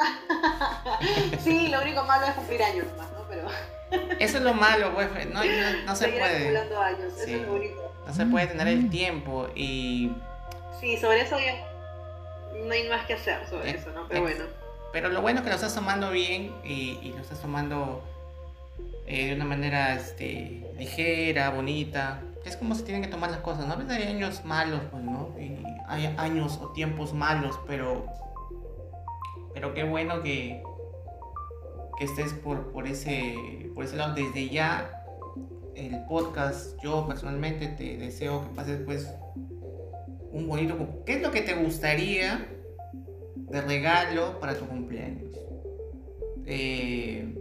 (laughs) sí, lo único malo es cumplir años más, ¿no? Pero... Eso es lo malo, pues, no, no, (laughs) se puede. años, eso es lo único no se puede tener el tiempo y... Sí, sobre eso no hay más que hacer sobre eso, ¿no? Pero bueno. Pero lo bueno es que lo estás tomando bien y, lo estás tomando eh, de una manera este, ligera, bonita. Es como se tienen que tomar las cosas, ¿no? A veces hay años malos, pues, ¿no? Y hay años o tiempos malos, pero... Pero qué bueno que, que estés por, por, ese, por ese lado desde ya el podcast, yo personalmente te deseo que pases pues un bonito... ¿Qué es lo que te gustaría de regalo para tu cumpleaños? Eh,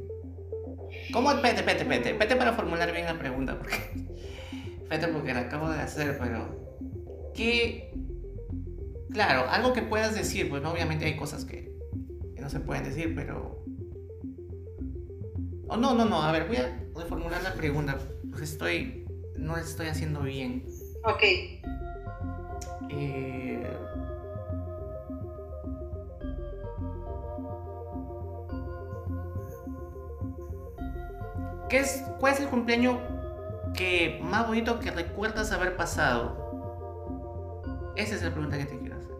¿Cómo? Espérate, espérate, espérate, espérate para formular bien la pregunta, porque... (laughs) Espérate porque la acabo de hacer, pero... ¿Qué... Claro, algo que puedas decir, pues obviamente hay cosas que, que no se pueden decir, pero... Oh, no, no, no, a ver, voy a reformular la pregunta estoy, no estoy haciendo bien. Ok. Eh, ¿Qué es, ¿Cuál es el cumpleaños que más bonito que recuerdas haber pasado? Esa es la pregunta que te quiero hacer.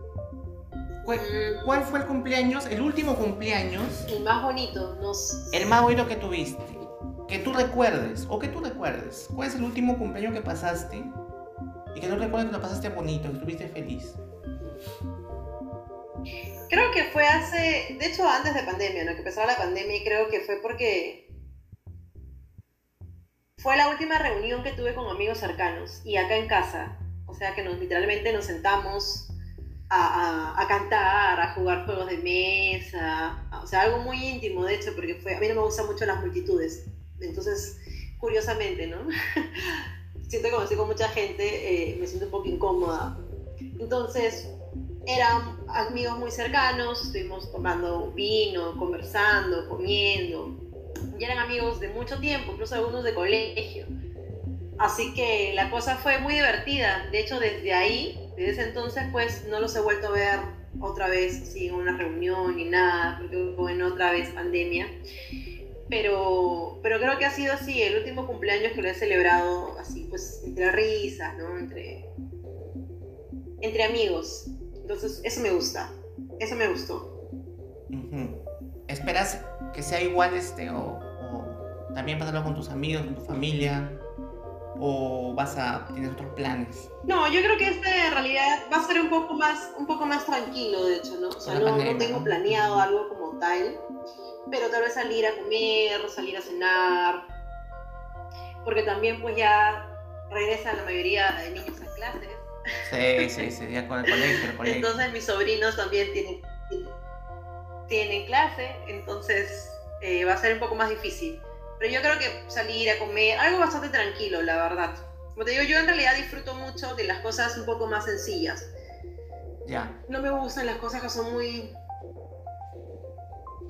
¿Cuál, mm. ¿Cuál, fue el cumpleaños, el último cumpleaños? El más bonito, no El más bonito que tuviste que tú recuerdes, o que tú recuerdes, ¿cuál es el último cumpleaños que pasaste? Y que tú recuerdes que lo pasaste bonito, que estuviste feliz. Creo que fue hace, de hecho antes de pandemia, ¿no? Que empezó la pandemia y creo que fue porque fue la última reunión que tuve con amigos cercanos y acá en casa. O sea que nos literalmente nos sentamos a, a, cantar, a jugar juegos de mesa, o sea, algo muy íntimo de hecho, porque fue, a mí no me gustan mucho las multitudes. Entonces, curiosamente, ¿no? (laughs) siento que como estoy con mucha gente, eh, me siento un poco incómoda. Entonces, eran amigos muy cercanos, estuvimos tomando vino, conversando, comiendo. Y eran amigos de mucho tiempo, incluso algunos de colegio. Así que la cosa fue muy divertida. De hecho, desde ahí, desde ese entonces, pues no los he vuelto a ver otra vez, en una reunión ni nada, porque en otra vez pandemia pero, pero creo que ha sido así, el último cumpleaños que lo he celebrado así, pues entre risas, ¿no? Entre, entre amigos. Entonces, eso me gusta, eso me gustó. ¿Esperas que sea igual este o, también pasarlo con tus amigos, con tu familia? ¿O vas a tienes otros planes? No, yo creo que este en realidad va a ser un poco más, un poco más tranquilo, de hecho, ¿no? O sea, no, no tengo planeado algo como tal pero tal vez salir a comer, salir a cenar, porque también pues ya regresa la mayoría de niños a clases. Sí, sí, sí, ya con el colegio. Entonces mis sobrinos también tienen, tienen clase, entonces eh, va a ser un poco más difícil. Pero yo creo que salir a comer, algo bastante tranquilo, la verdad. Como te digo, yo en realidad disfruto mucho de las cosas un poco más sencillas. Ya. No me gustan las cosas que son muy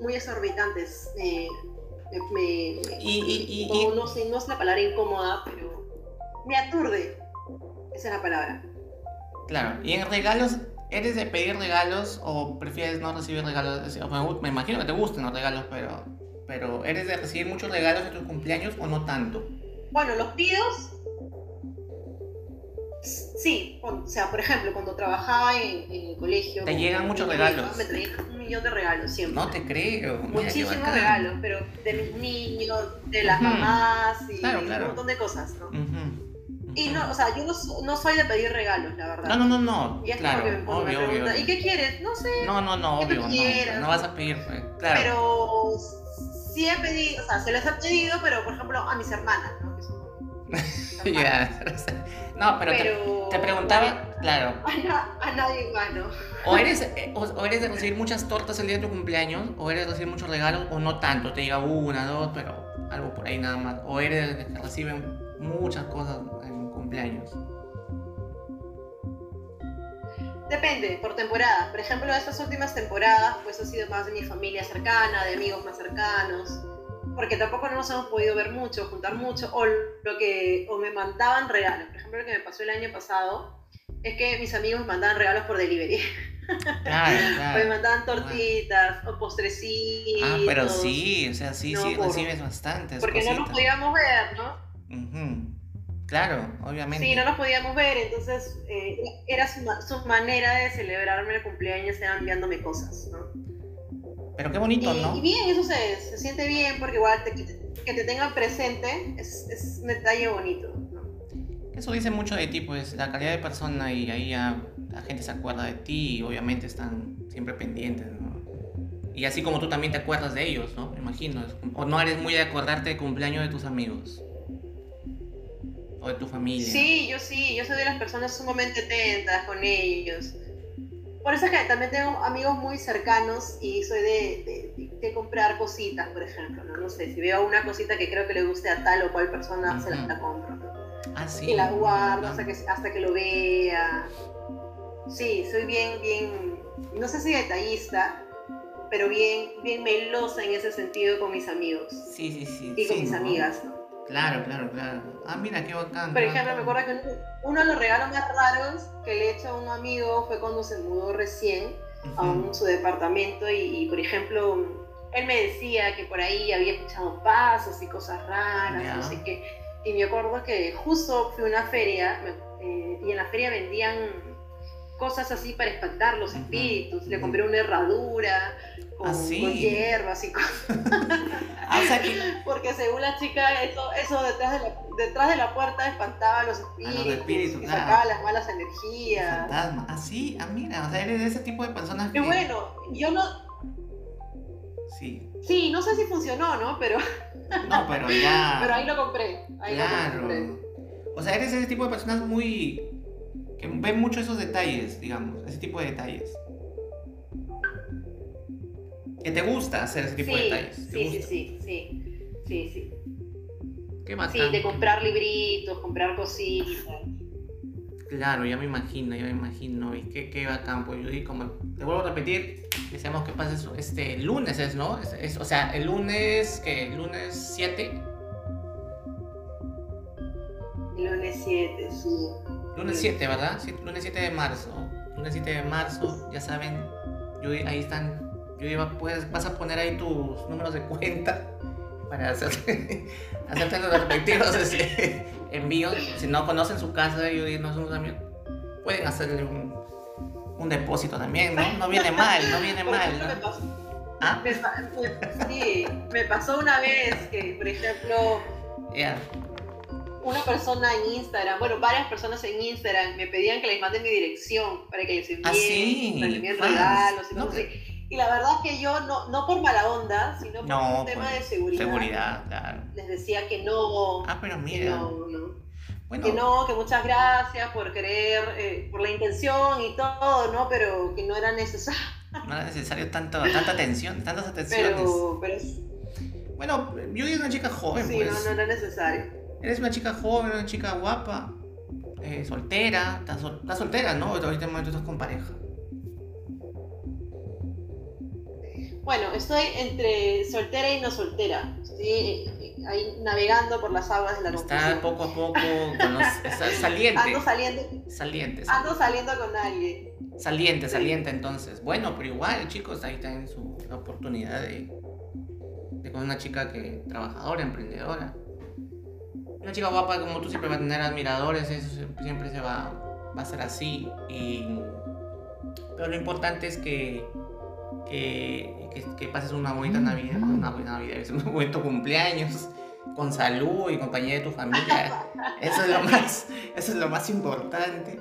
muy exorbitantes. Me, y, no, sé, no es la palabra incómoda, pero me aturde. Esa es la palabra. Claro, y en regalos, ¿eres de pedir regalos o prefieres no recibir regalos? Me, imagino que te gustan los regalos, pero, pero ¿eres de recibir muchos regalos en tus cumpleaños o no tanto? Bueno, los pido. Sí, o sea, por ejemplo, cuando trabajaba en, el colegio. Te llegan muchos regalos. Me traían un millón de regalos siempre. No te creo. Muchísimos regalos, pero de mis niños, de las mamás y un montón de cosas, ¿no? Y no, o sea, yo no, no, soy de pedir regalos, la verdad. No, no, no, no. Y es claro, que me, obvio, obvio. ¿y qué quieres? No sé. No, no, no, obvio, no, no vas a pedir, pues, claro. Pero sí he pedido, o sea, se les ha pedido, pero por ejemplo a mis hermanas, ¿no? No, pero, te, preguntaba, claro. A, nadie más, O eres, (laughs) eh, o, eres de recibir muchas tortas el día de tu cumpleaños, o eres de recibir muchos regalos, o no tanto, te diga una, dos, pero algo por ahí nada más. O eres de que reciben muchas cosas en cumpleaños. Depende, por temporada. Por ejemplo, estas últimas temporadas, pues ha sido más de mi familia cercana, de amigos más cercanos porque tampoco no nos hemos podido ver mucho, juntar mucho, o lo que o me mandaban regalos. Por ejemplo, lo que me pasó el año pasado es que mis amigos me mandaban regalos por delivery. Claro, claro. me (laughs) mandaban tortitas o postrecitos. Ah, pero sí, o sea, sí, sí, recibes bastantes. Porque no nos podíamos ver, ¿no? Claro, obviamente. Sí, no nos podíamos ver, entonces eh, era su, su, manera de celebrarme el cumpleaños, era enviándome cosas, ¿no? Pero qué bonito, ¿no? Y bien, eso se, se siente bien porque igual que te tengan presente es, es, un detalle bonito. ¿no? Eso dice mucho de ti, pues la calidad de persona y ahí ya la gente se acuerda de ti y obviamente están siempre pendientes, ¿no? Y así como tú también te acuerdas de ellos, ¿no? Me imagino. O no eres muy de acordarte de cumpleaños de tus amigos. O de tu familia. Sí, yo sí. Yo soy de las personas sumamente atentas con ellos por eso es que también tengo amigos muy cercanos y soy de, de, comprar cositas, por ejemplo. ¿no? no sé, si veo una cosita que creo que le guste a tal o cual persona, se la, compro. Ah, sí. Y la guardo hasta que, hasta que lo vea. Sí, soy bien, bien, no sé si detallista, pero bien, bien melosa en ese sentido con mis amigos. Sí, sí, sí. Y con mis amigas, ¿no? Claro, claro, claro. Ah, mira, qué bacán. Por ejemplo, me acuerdo que uno de los regalos más raros que le he hecho a un amigo fue cuando se mudó recién a su departamento y, por ejemplo, él me decía que por ahí había escuchado pasos y cosas raras, no sé qué. Y me acuerdo que justo fui a una feria eh, y en la feria vendían cosas así para espantar los espíritus. Le compré una herradura con, ¿Ah, hierbas y cosas. (laughs) Ah, (laughs) Porque según la chica, eso, eso detrás, de la, detrás de la puerta espantaba a los espíritus, y sacaba las malas energías. Fantasma. Así, ah, mira, o sea, eres de ese tipo de personas que... Y bueno, yo no... Sí. Sí, no sé si funcionó, ¿no? Pero... (laughs) No, pero ya... pero ahí lo compré. Ahí claro. Lo compré. O sea, eres ese tipo de personas muy ven mucho esos detalles, digamos, ese tipo de detalles. Que te gusta hacer ese tipo de detalles. Sí, sí, sí, sí, sí, sí. Qué bacán. Sí, de comprar libritos, comprar cositas. Claro, ya me imagino, ya me imagino. Y qué, qué bacán, pues yo como te vuelvo a repetir, deseamos que pases este lunes, es, ¿no? Es, o sea, el lunes, que ¿El lunes 7. El lunes 7, sí. Lunes 7, ¿verdad? lunes 7 de marzo. Lunes 7 de marzo, ya saben, yo, ahí están. Yo iba, pues, vas a poner ahí tus números de cuenta (laughs) para hacerte, (laughs) hacerte los respectivos (laughs) este, envíos. Si no conocen su casa y no son amigos, pueden hacerle un, un, depósito también, ¿no? No viene mal, no viene mal. ¿no? ¿Ah? Me, sí, me pasó una vez que, por ejemplo, yeah una persona en Instagram, bueno, varias personas en Instagram me pedían que les mande mi dirección para que les envíen, ¿Ah, regalos y cosas así. Y la verdad es que yo, no, no por mala onda, sino por un tema de seguridad. Seguridad, claro. Les decía que no. Ah, pero mira. Que no, que muchas gracias por querer, eh, por la intención y todo, ¿no? Pero que no era necesario. No era necesario tanto, tanta atención, tantas atenciones. Pero, pero... Bueno, yo soy una chica joven, sí, pues. no, no era necesario. Eres una chica joven, una chica guapa, eh, soltera, estás, soltera, ¿no? Ahorita en momento estás con pareja. Bueno, estoy entre soltera y no soltera. Estoy eh, ahí navegando por las aguas de la Está poco a poco con los, (laughs) saliente. Ando saliendo. Saliente, Ando saliendo con alguien. Saliente, saliente entonces. Bueno, pero igual, chicos, ahí tienen su oportunidad de, de con una chica que trabajadora, emprendedora Una chica guapa como tú siempre va a tener admiradores, eso siempre se va, va a ser así. Y, pero lo importante es que, que, que, pases una bonita Navidad, una buena Navidad, un (laughs) bonito cumpleaños, con salud y compañía de tu familia. Eso es lo más, eso es lo más importante.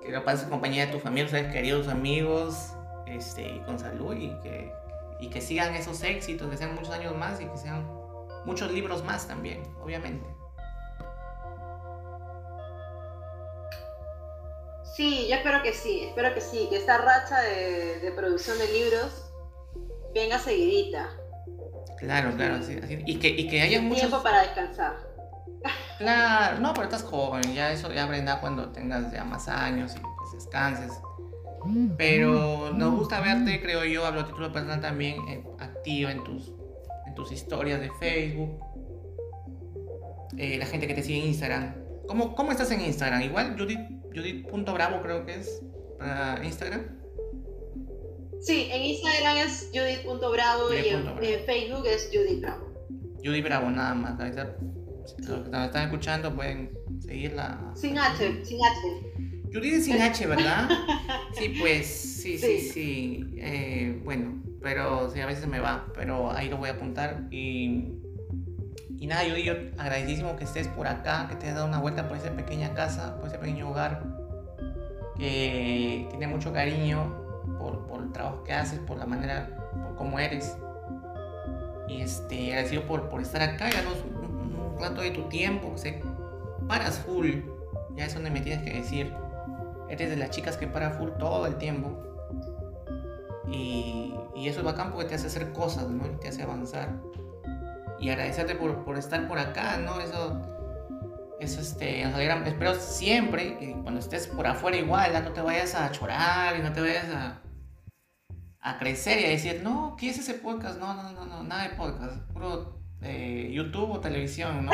Que lo pases en compañía de tu familia, tus queridos amigos, este, y con salud y que, y que sigan esos éxitos, que sean muchos años más y que sean muchos libros más también, obviamente. Sí, yo espero que sí, espero que sí, que esta racha de, producción de libros venga seguidita. Claro, claro, Y que, y que haya mucho tiempo para descansar. Claro, no, pero estás joven, ya eso ya vendrá cuando tengas ya más años y pues descanses. Pero nos gusta verte, creo yo, hablo a título personal también, eh, activa en tus, en tus historias de Facebook. Eh, la gente que te sigue en Instagram. ¿Cómo, ¿Cómo estás en Instagram? Igual Judith Judith.bravo creo que es para Instagram. Sí, en Instagram es Judith.bravo y en, Facebook es Judith Bravo. Judith Bravo, nada más. Los que nos están escuchando pueden seguirla. Sin H, sin H. Judith es sin H, ¿verdad? (laughs) Sí, pues, sí, sí, sí. Eh, bueno, pero sí, a veces me va, pero ahí lo voy a apuntar. Y, y nada, yo, yo agradecidísimo que estés por acá, que te hayas dado una vuelta por esa pequeña casa, por ese pequeño hogar, que tiene mucho cariño por, por el trabajo que haces, por la manera, por cómo eres. Y este, agradecido por, por estar acá y darnos un, un, rato de tu tiempo, que se paras full. Ya es donde me tienes que decir. Eres de las chicas que para full todo el tiempo. Y, y eso es bacán porque te hace hacer cosas, ¿no? te hace avanzar y agradecerte por, por estar por acá, ¿no? Eso, eso este, nos alegra. Espero siempre, que cuando estés por afuera igual, no te vayas a chorar y no te vayas a, a crecer y a decir, no, ¿qué es ese podcast? No, no, no, no nada de podcast, puro eh, YouTube o televisión, ¿no?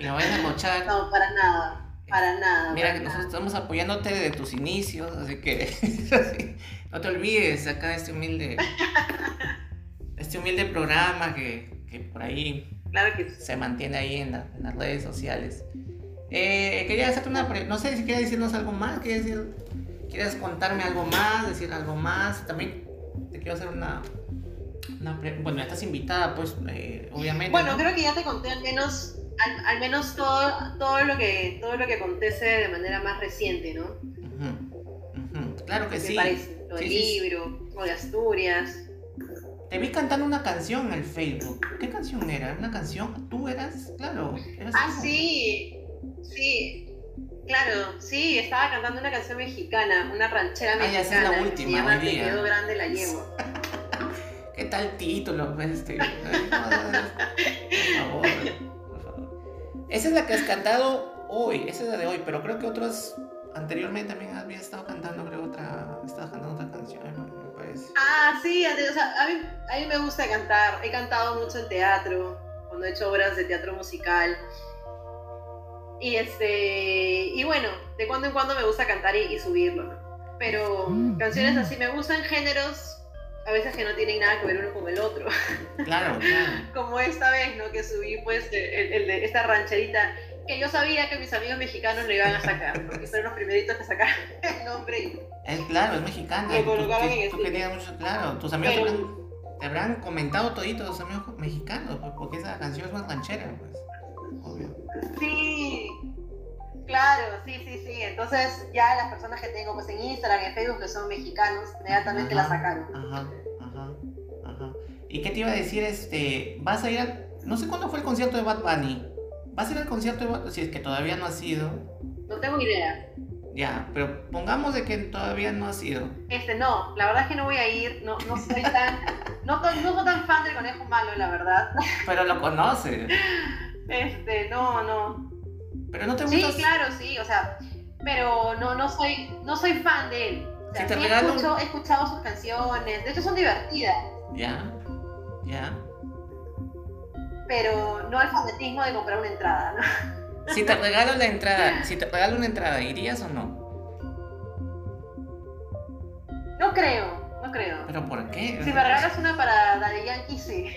Y no vayas a mochar. No, para nada. Para nada. Mira que nosotros estamos apoyándote desde tus inicios, así que (laughs) no te olvides acá de este humilde, este humilde programa que, que por ahí claro que se mantiene ahí en, las redes sociales. Eh, quería hacerte una no sé si quieres decirnos algo más, quieres, decir, quieres contarme algo más, decir algo más. También te quiero hacer una, bueno, ya estás invitada, pues, eh, obviamente. Bueno, creo que ya te conté al menos, al, menos todo, todo, lo que, todo lo que acontece de manera más reciente, ¿no? Claro que sí. Parece? Lo del libro, o de Asturias. Te vi cantando una canción en el Facebook. ¿Qué canción era? ¿Una canción? ¿Tú eras? Claro. ah, sí. Sí. Claro, sí, estaba cantando una canción mexicana, una ranchera mexicana. Ah, ya es la última. Llama Te quedó grande la llevo. (laughs) ¿Qué tal título? Este? por favor, por favor. Esa es la que has cantado hoy, esa es la de hoy, pero creo que otros anteriormente también había estado cantando, Ah, sí, o sea, a, mí, a mí me gusta cantar, he cantado mucho en teatro, cuando he hecho obras de teatro musical. Y este, y bueno, de cuando en cuando me gusta cantar y, subirlo, Pero mm, canciones mm. así me gustan géneros a veces que no tienen nada que ver uno con el otro. Claro, claro. (laughs) Como esta vez, ¿no? Que subí pues el, de esta rancherita que yo sabía que mis amigos mexicanos le iban a sacar, porque fueron los primeritos que sacaron (laughs) el nombre. Es claro, es en tú, querías mucho, claro, tus amigos te, habrán, comentado todito tus amigos mexicanos, pues, porque esa canción es más ranchera, pues, obvio. Sí, claro, sí, sí, sí. Entonces ya las personas que tengo pues en Instagram, en Facebook, que son mexicanos, inmediatamente la sacaron. Ajá, ajá, ajá. ¿Y qué te iba a decir? Este, vas a ir a... No sé cuándo fue el concierto de Bad Bunny. ¿Vas a ir al concierto de Si es que todavía no ha sido. No tengo idea. Ya, pero pongamos de que todavía no ha sido. Este, no, la verdad es que no voy a ir, no, no soy tan, no, no soy tan fan del conejo malo, la verdad. Pero lo conoces. Este, no, no. Pero no te gusta. Sí, claro, sí, o sea, pero no, no soy, no soy fan de él. O sea, sí he escuchado sus canciones, de hecho son divertidas. Ya, ya pero no al fanatismo de comprar una entrada, ¿no? (laughs) Si te regalo la entrada, si te regalo una entrada, ¿irías o no? No creo, no creo. ¿Pero por qué? Si me regalas una para Daddy Yankee, sí.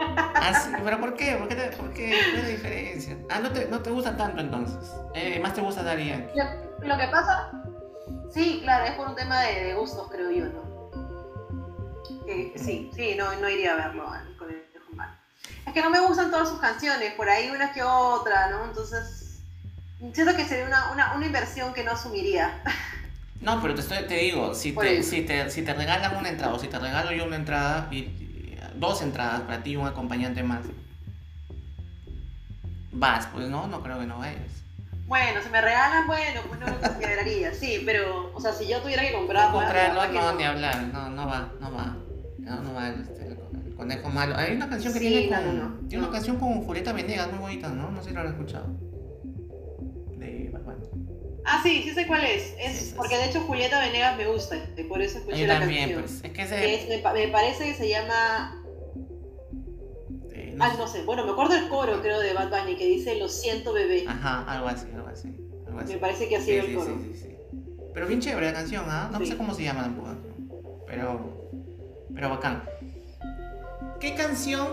Ah, sí, pero ¿por qué? ¿Por qué? te- por qué? ¿Cuál es la diferencia? Ah, no te, no te gusta tanto entonces. Eh, más te gusta Daddy Yankee. Lo, lo que pasa, sí, claro, es por un tema de, de gustos, creo yo, ¿no? Que- sí, sí, no, no iría a verlo al Conejo Malo. Es que no me gustan todas sus canciones, por ahí una que otra, ¿no? Entonces, siento que sería una, una, una inversión que no asumiría. No, pero te, estoy, te digo, si te, si, te, si te regalan una entrada o si te regalo yo una entrada y, y dos entradas para ti y un acompañante más, vas, pues no, no creo que no vayas. Bueno, si me regalan, bueno, pues no lo consideraría, sí, pero, o sea, si yo tuviera que comprarla, comprarlo, la verdad que no, ni hablar, no, no va, no va. No, no va este, el, el conejo malo. Hay una canción que Sí, tiene no, con. no, no. Tiene No. una canción con Julieta Venegas muy bonita, ¿no? No sé si lo habrás escuchado. De Bunny. Ah, sí, sí sé cuál es. Es sí, porque de hecho Julieta Venegas me gusta, y por eso escuché mí la también, canción. pues. Es que ese. es- me, me parece que se llama eh, no Ah, sé. no sé. Bueno, me acuerdo el coro, creo, de Bad Bunny que dice Lo siento, bebé. Ajá, algo así, algo así. Algo así. Me parece que así Sí, es el coro. sí, sí, sí. Pero bien chévere la canción, ¿ah? No Sí. sé cómo se llama tampoco. Pero. Pero bacán. ¿Qué canción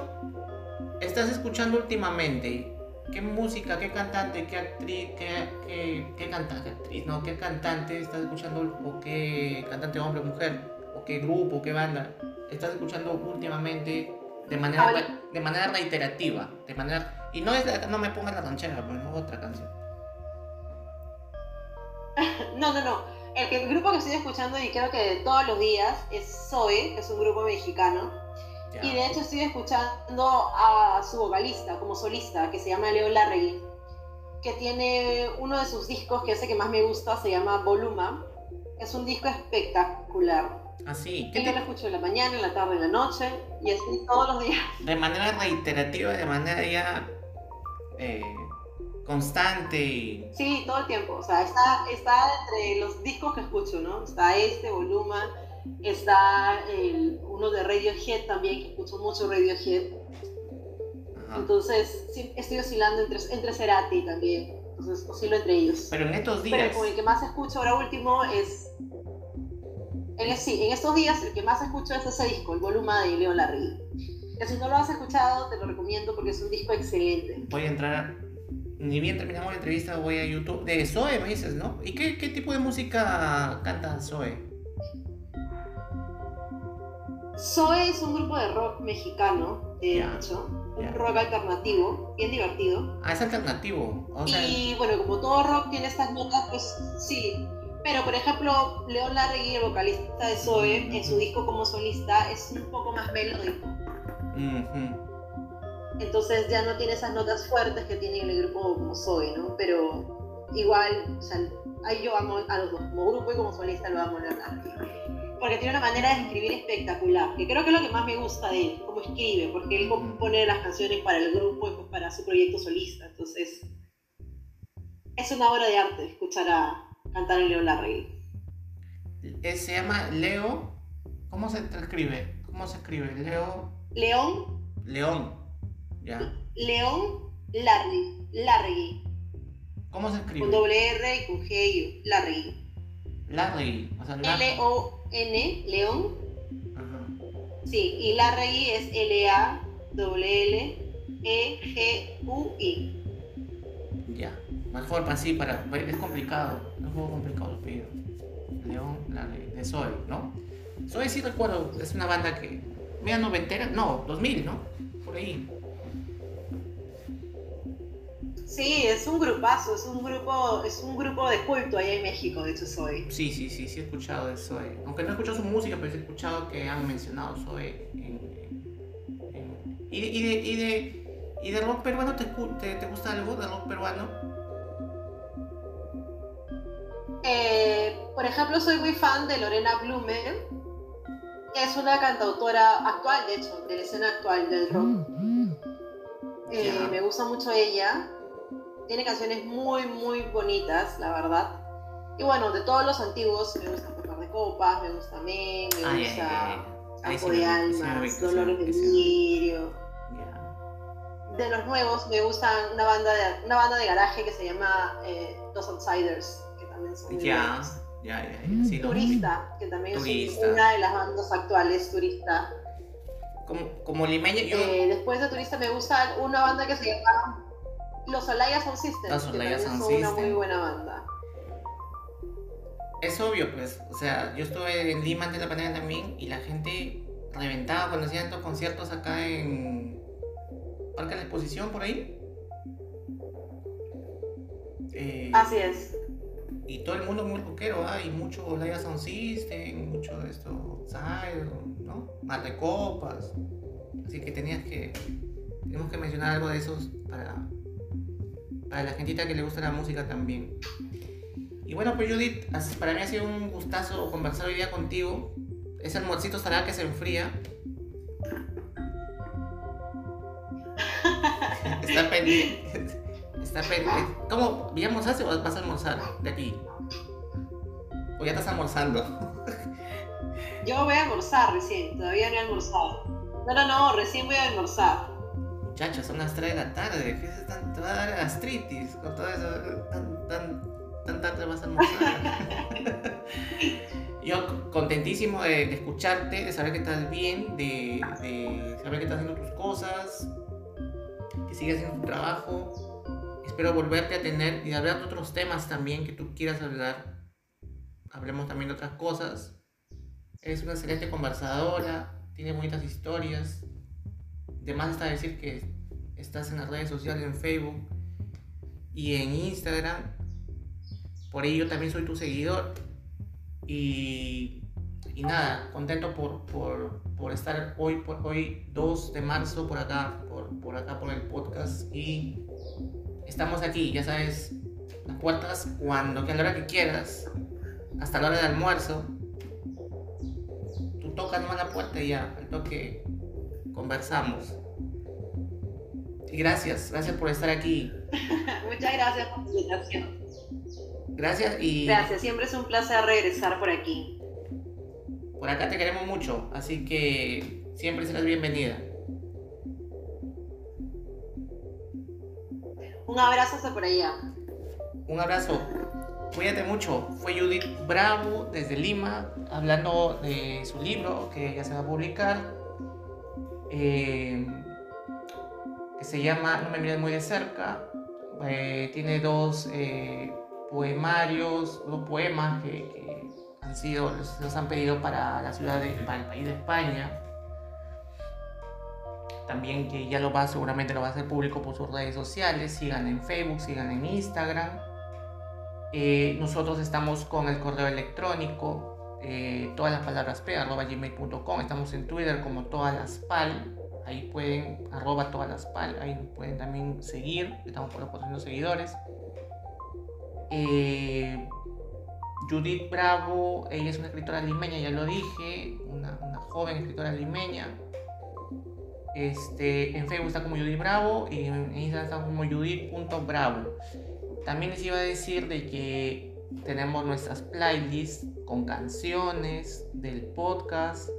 estás escuchando últimamente? ¿Qué música, qué cantante, qué actriz, qué, qué, qué cantante, actriz, no, qué cantante estás escuchando o qué cantante hombre o mujer o qué grupo, qué banda estás escuchando últimamente de manera Ahora- de manera reiterativa, de manera y no es la- no me pongas la ranchera, pues no otra canción. (laughs) No, no, no. El, el grupo que estoy escuchando y creo que todos los días es Zoe, que es un grupo mexicano. Ya. Y de hecho estoy escuchando a su vocalista como solista, que se llama Leo Larregui, que tiene uno de sus discos que es el que más me gusta, se llama Voluma. Es un disco espectacular. Así, Que ¿qué yo lo escucho en la mañana, en la tarde, en la noche, y así todos los días. (laughs) de manera reiterativa, de manera ya eh, constante Sí, todo el tiempo. O sea, está, está entre los discos que escucho, ¿no? Está este, Voluma, está el, uno de Radiohead también, que escucho mucho Radiohead. ajá. Entonces, sí, estoy oscilando entre, entre Cerati también. Entonces, oscilo entre ellos. Pero en estos Pero días, con el que más escucho ahora último es... En, sí, en estos días el que más escucho es ese disco, el Voluma de Leo Larry. Que si no lo has escuchado, te lo recomiendo porque es un disco excelente. voy a entrar, ni bien terminamos la entrevista, voy a YouTube, de Zoe me dices, ¿no? ¿Y qué, qué tipo de música canta Zoe? Zoe es un grupo de rock mexicano, de hecho, un ya. rock alternativo, bien divertido. Ah, es alternativo, o sea, y bueno, como todo rock tiene estas notas, pues sí. Pero por ejemplo, León Larregui, el vocalista de Zoe, en su disco como solista es un poco más melódico. Entonces ya no tiene esas notas fuertes que tiene el grupo como Zoe, ¿no? Pero igual, o sea, ahí yo amo a los dos, como grupo y como solista lo amo a León Larregui. Porque tiene una manera de escribir espectacular, que creo que es lo que más me gusta de él, cómo escribe, porque él compone las canciones para el grupo y pues para su proyecto solista. Entonces, es una obra de arte escuchar a cantar a León Larregui. Eh, se llama Leo, ¿cómo se escribe? ¿Cómo se escribe? Leo León, León, ya. León Larregui, Larregui, ¿Cómo se escribe? con doble R y con G y Larregui. Larry, o sea, Larry. L-O-N, León, Ajá. sí, y Larregui es E L-A-W-L-E-G-U-I. Ya. Mejor para sí, para. Es complicado. Es un poco complicado los pedidos. León, la de, de Zoe, ¿no? Zoe sí recuerdo, es una banda que. Mira, noventera, no, 2000, ¿no? Por ahí. Sí, es un grupazo, es un grupo, es un grupo de culto allá en México, de hecho soy. Sí, sí, sí, sí he escuchado de Zoe. Aunque no he escuchado su música, pero sí he escuchado que han mencionado Zoe en. en- en- y, de, y, de, y, de, y de rock peruano te, te, te gusta algo de rock peruano? Eh, por ejemplo, soy muy fan de Lorena Blume, que es una cantautora actual, de hecho, de la escena actual del rock. Eh, Ya. me gusta mucho ella. Tiene canciones muy, muy bonitas, la verdad. Y bueno, de todos los antiguos, me gusta Par de Copas, me gusta Me, me Ay, gusta Campo de Almas, ubico, sí, Dolores de los nuevos me gustan una banda de, una banda de garaje que se llama eh, Los Outsiders, que también son muy Ya, ya, ya, ya. Sí, Turista, que también Turista. es una de las bandas actuales, Turista. como, como limeño, yo... Eh, después de Turista me gusta una banda que se llama Los Olaya Sound System. Los Olaya Sound son una System. muy buena banda. Es obvio, pues, o sea, yo estuve en Lima antes de la pandemia también y la gente reventaba cuando hacían estos conciertos acá en Parque de la Exposición, por ahí. Eh, Así es. y todo el mundo muy rockero, ¿ah? y mucho Live Sound System, mucho de esto, ¿no? Mar de Copas. Así que tenías que, tenemos que mencionar algo de esos para, para la gentita que le gusta la música también. Y bueno, pues Judith, para mí ha sido un gustazo conversar hoy día contigo. Ese almuercito estará que se enfría. (laughs) Está pendiente. Está pendiente. ¿Cómo? ¿Ya almorzaste o vas a almorzar de aquí? ¿O ya estás almorzando? Yo voy a almorzar recién, todavía no he almorzado. No, no, no, recién voy a almorzar. Muchachos, son las 3 de la tarde. ¿Qué es tan, te va a dar gastritis con todo eso? Tan, tan, tan tarde vas a almorzar. (laughs) Yo contentísimo de, de escucharte, de saber que estás bien, de, de saber que estás haciendo tus cosas, que sigues haciendo tu trabajo. Espero volverte a tener y hablar de otros temas también que tú quieras hablar. Hablemos también de otras cosas. Eres una excelente conversadora, tienes bonitas historias. De más está decir que estás en las redes sociales, en Facebook y en Instagram. Por ello también soy tu seguidor. Y, y nada, contento por, por, por estar hoy, por, hoy 2 de marzo por acá, por, por acá por el podcast. Y estamos aquí, ya sabes, las puertas cuando, que a la hora que quieras, hasta la hora del almuerzo. Tú tocas nomás la puerta y ya, al toque conversamos. Gracias, gracias por estar aquí. (laughs) Muchas gracias por la invitación. Gracias y Gracias, siempre es un placer regresar por aquí. por acá te queremos mucho, así que siempre serás bienvenida. Un abrazo hasta por allá. Un abrazo, cuídate mucho. Fue Judith Bravo desde Lima hablando de su libro que ya se va a publicar, eh, que se llama No me mires muy de cerca. Eh, tiene dos eh, poemarios, dos poemas que, han sido, los, han pedido para la ciudad de, para el país de España. También que ya lo va, seguramente lo va a hacer público por sus redes sociales. Sigan en Facebook, sigan en Instagram. Eh, nosotros estamos con el correo electrónico, todas las palabras p, arroba gmail.com. Estamos en Twitter como todas las pal. Ahí pueden, arroba todas las pal. Ahí pueden también seguir. Estamos por los 400 seguidores. Eh, Judith Bravo, ella es una escritora limeña, ya lo dije. Una, una joven escritora limeña. Este, en Facebook está como Judith Bravo y en Instagram está como Judith.bravo. También les iba a decir de que tenemos nuestras playlists con canciones del podcast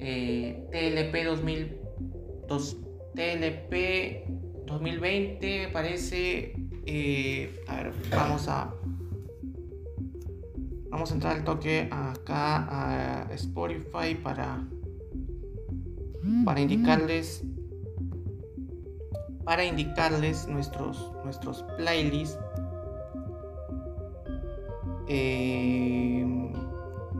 eh, TLP 2000, dos- TLP 2020 me parece. Eh, a ver vamos a vamos a entrar al toque acá a Spotify para para indicarles para indicarles nuestros nuestros playlists. Eh,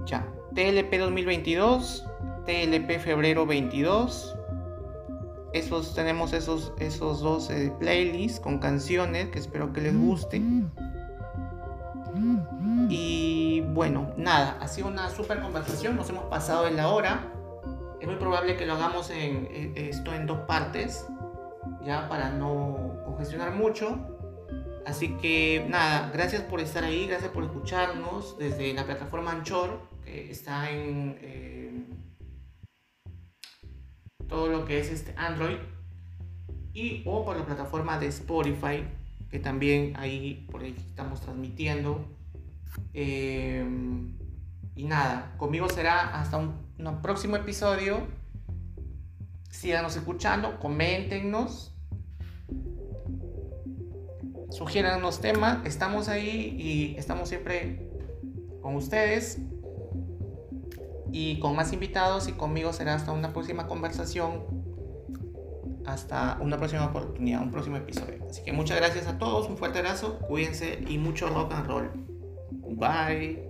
ya TLP 2022 TLP febrero 22 esos tenemos esos esos dos eh, playlists con canciones que espero que les guste. Y bueno nada ha sido una super conversación nos hemos pasado de la hora. Es muy probable que lo hagamos en, en- esto en dos partes, ya para no congestionar mucho. Así que nada, gracias por estar ahí, gracias por escucharnos desde la plataforma Anchor, que está en eh, todo lo que es este Android, y o por la plataforma de Spotify, que también ahí por ahí estamos transmitiendo. Eh, y nada, conmigo será hasta un, próximo episodio. Síganos escuchando, coméntenos, sugieran unos temas. Estamos ahí y estamos siempre con ustedes y con más invitados y conmigo será hasta una próxima conversación, hasta una próxima oportunidad, un próximo episodio. Así que muchas gracias a todos, un fuerte abrazo, cuídense y mucho rock and roll. Bye.